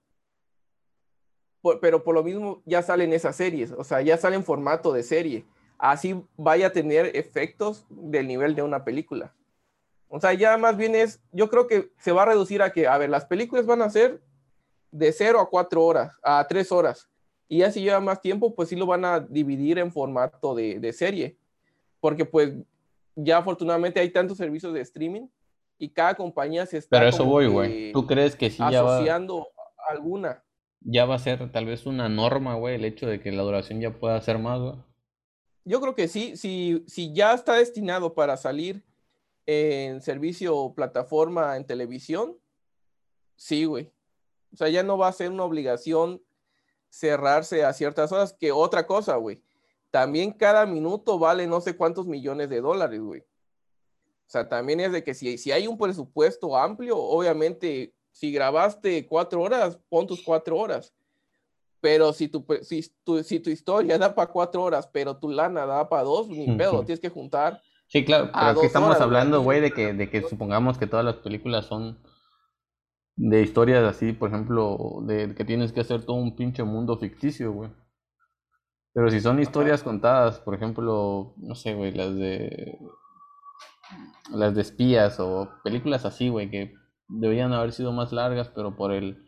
pero por lo mismo ya salen esas series, o sea, ya sale en formato de serie. Así vaya a tener efectos del nivel de una película. O sea, ya más bien es, yo creo que se va a reducir a que, a ver, las películas van a ser de 0 a 4 horas, a 3 horas. Y ya si lleva más tiempo, pues sí lo van a dividir en formato de, de serie. Porque pues ya afortunadamente hay tantos servicios de streaming y cada compañía se está Pero eso voy, güey. ¿Tú crees que sí ya va asociando alguna? Ya va a ser tal vez una norma, güey, el hecho de que la duración ya pueda ser más, güey. Yo creo que sí, si, si ya está destinado para salir en servicio o plataforma en televisión, sí, güey. O sea, ya no va a ser una obligación cerrarse a ciertas horas que otra cosa, güey. También cada minuto vale no sé cuántos millones de dólares, güey. O sea, también es de que si, si hay un presupuesto amplio, obviamente, si grabaste cuatro horas, pon tus cuatro horas. Pero si tu, si tu, si tu historia da para cuatro horas, pero tu lana da para dos, ni pedo, tienes que juntar. Sí, claro, pero aquí estamos hablando, güey, de que, de que supongamos que todas las películas son de historias así, por ejemplo, de que tienes que hacer todo un pinche mundo ficticio, güey. Pero si son historias contadas, por ejemplo, no sé, güey, las de las de espías o películas así, güey, que deberían haber sido más largas, pero por el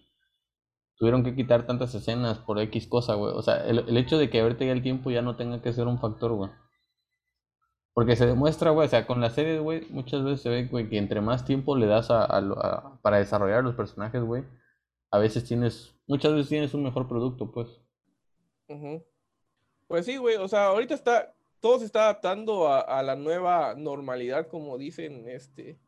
tuvieron que quitar tantas escenas por X cosa, güey. O sea, el, el hecho de que haberte el tiempo ya no tenga que ser un factor, güey. Porque se demuestra, güey, o sea, con la serie, güey, muchas veces se ve, güey, que entre más tiempo le das a, para desarrollar los personajes, güey, a veces tienes, muchas veces tienes un mejor producto, pues. Pues sí, güey, o sea, ahorita está, todo se está adaptando a, la nueva normalidad, como dicen, este,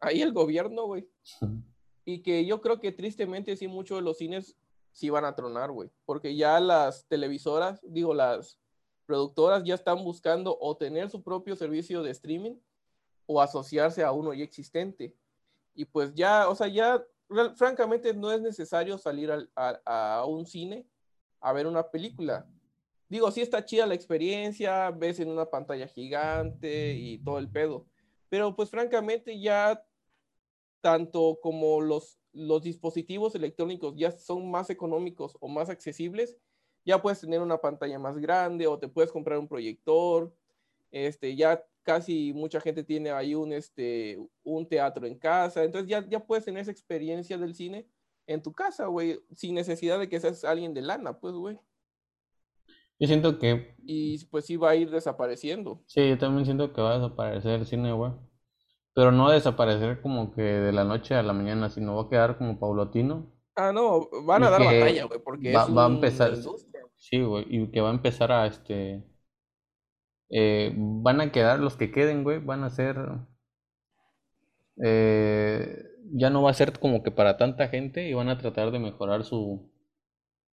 ahí el gobierno, güey. y que yo creo que tristemente sí muchos de los cines sí van a tronar, güey, porque ya las televisoras, digo, las productoras ya están buscando o tener su propio servicio de streaming o asociarse a uno ya existente. Y pues ya, o sea, ya francamente no es necesario salir a, un cine a ver una película. Digo, sí está chida la experiencia, ves en una pantalla gigante y todo el pedo. Pero pues francamente ya tanto como los, los dispositivos electrónicos ya son más económicos o más accesibles, ya puedes tener una pantalla más grande o te puedes comprar un proyector. Este, ya casi mucha gente tiene ahí un, este, un teatro en casa. Entonces ya, ya puedes tener esa experiencia del cine en tu casa, güey, sin necesidad de que seas alguien de lana, pues, güey. Yo siento que... Y pues sí va a ir desapareciendo. Sí, yo también siento que va a desaparecer el cine, güey. Pero no desaparecer como que de la noche a la mañana, sino va a quedar como paulatino. Ah, no, van a dar batalla, güey, porque va, va a empezar, Sí, güey, y que va a empezar a, este, eh, van a quedar, los que queden, güey, van a ser, eh, ya no va a ser como que para tanta gente y van a tratar de mejorar su,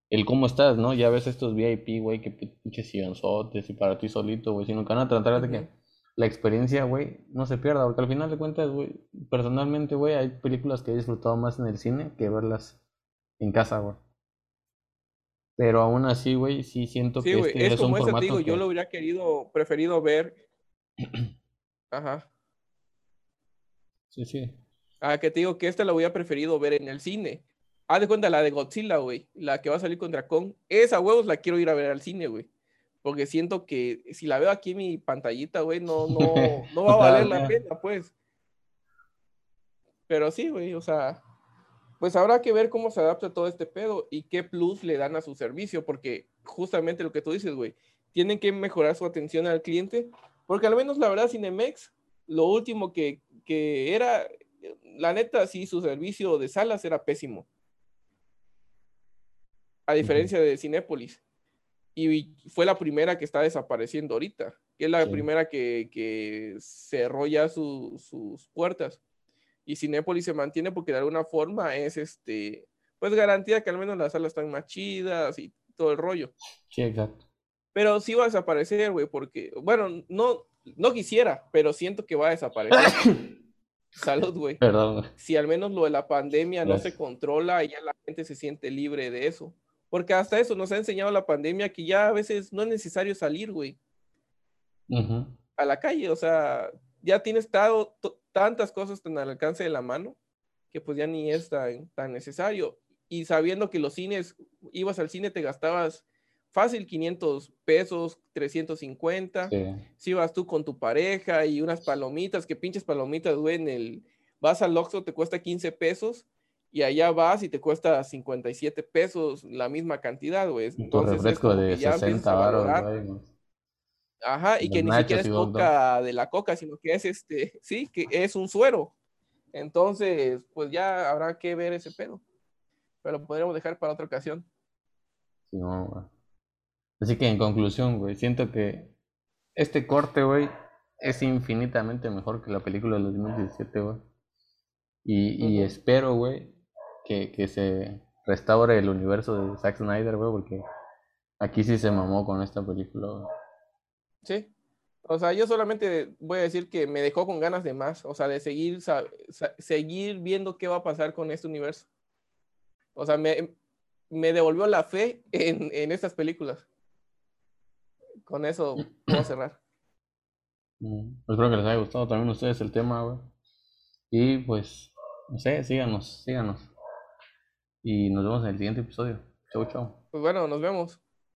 el cómo estás, ¿no? Ya ves estos VIP, güey, que pinches sillonzotes y para ti solito, güey, sino que van a tratar de que la experiencia, güey, no se pierda, porque al final de cuentas, güey, personalmente, güey, hay películas que he disfrutado más en el cine que verlas en casa, güey. Pero aún así, güey, sí siento que este es, como un digo, yo lo hubiera querido, preferido ver. Ajá. Sí, sí. Ah, que te digo que esta la hubiera preferido ver en el cine. Haz de cuenta la de Godzilla, güey, la que va a salir contra Kong. Esa huevos la quiero ir a ver al cine, güey. Porque siento que si la veo aquí en mi pantallita, güey, no, no, no va a valer la pena, pues. Pero sí, güey, o sea, pues habrá que ver cómo se adapta todo este pedo y qué plus le dan a su servicio, porque justamente lo que tú dices, güey, tienen que mejorar su atención al cliente, porque al menos la verdad Cinemex, lo último que, era, la neta, sí, su servicio de salas era pésimo. A diferencia de Cinépolis. Y fue la primera que está desapareciendo ahorita, que es la primera que, cerró ya sus puertas y Cinépolis se mantiene porque de alguna forma es este, pues garantía que al menos las salas están más chidas y todo el rollo. Sí, exacto. Pero sí va a desaparecer, güey, porque, bueno, no, no quisiera, pero siento que va a desaparecer. Salud, güey. Perdón. Si al menos lo de la pandemia no se controla y ya la gente se siente libre de eso. Porque hasta eso nos ha enseñado la pandemia que ya a veces no es necesario salir, güey. A la calle, o sea, ya tienes tantas cosas tan al alcance de la mano que pues ya ni es tan, necesario. Y sabiendo que los cines, ibas al cine, te gastabas fácil 500 pesos, 350. Si ibas tú con tu pareja y unas palomitas, que pinches palomitas, güey, en el... Vas al Oxxo, te cuesta 15 pesos y allá vas y te cuesta 57 pesos la misma cantidad, güey. Entonces, refresco de 60 baros, Ajá, y que ni siquiera es coca de la coca, sino que es este, sí, que es un suero. Entonces, pues ya habrá que ver ese pedo. Pero podríamos dejar para otra ocasión. Sí, no, Así que en conclusión, güey, siento que este corte, güey, es infinitamente mejor que la película de 2017, güey. Y, y espero, güey, que, que se restaure el universo de Zack Snyder, güey, porque aquí sí se mamó con esta película, güey. Sí. O sea, yo solamente voy a decir que me dejó con ganas de más, o sea, de seguir, seguir viendo qué va a pasar con este universo. O sea, me, me devolvió la fe en, en, estas películas. Con eso puedo cerrar. Mm, espero que les haya gustado también a ustedes el tema, güey. Y pues, no sé, síganos, síganos. Y nos vemos en el siguiente episodio. Chau, chau. Pues bueno, nos vemos.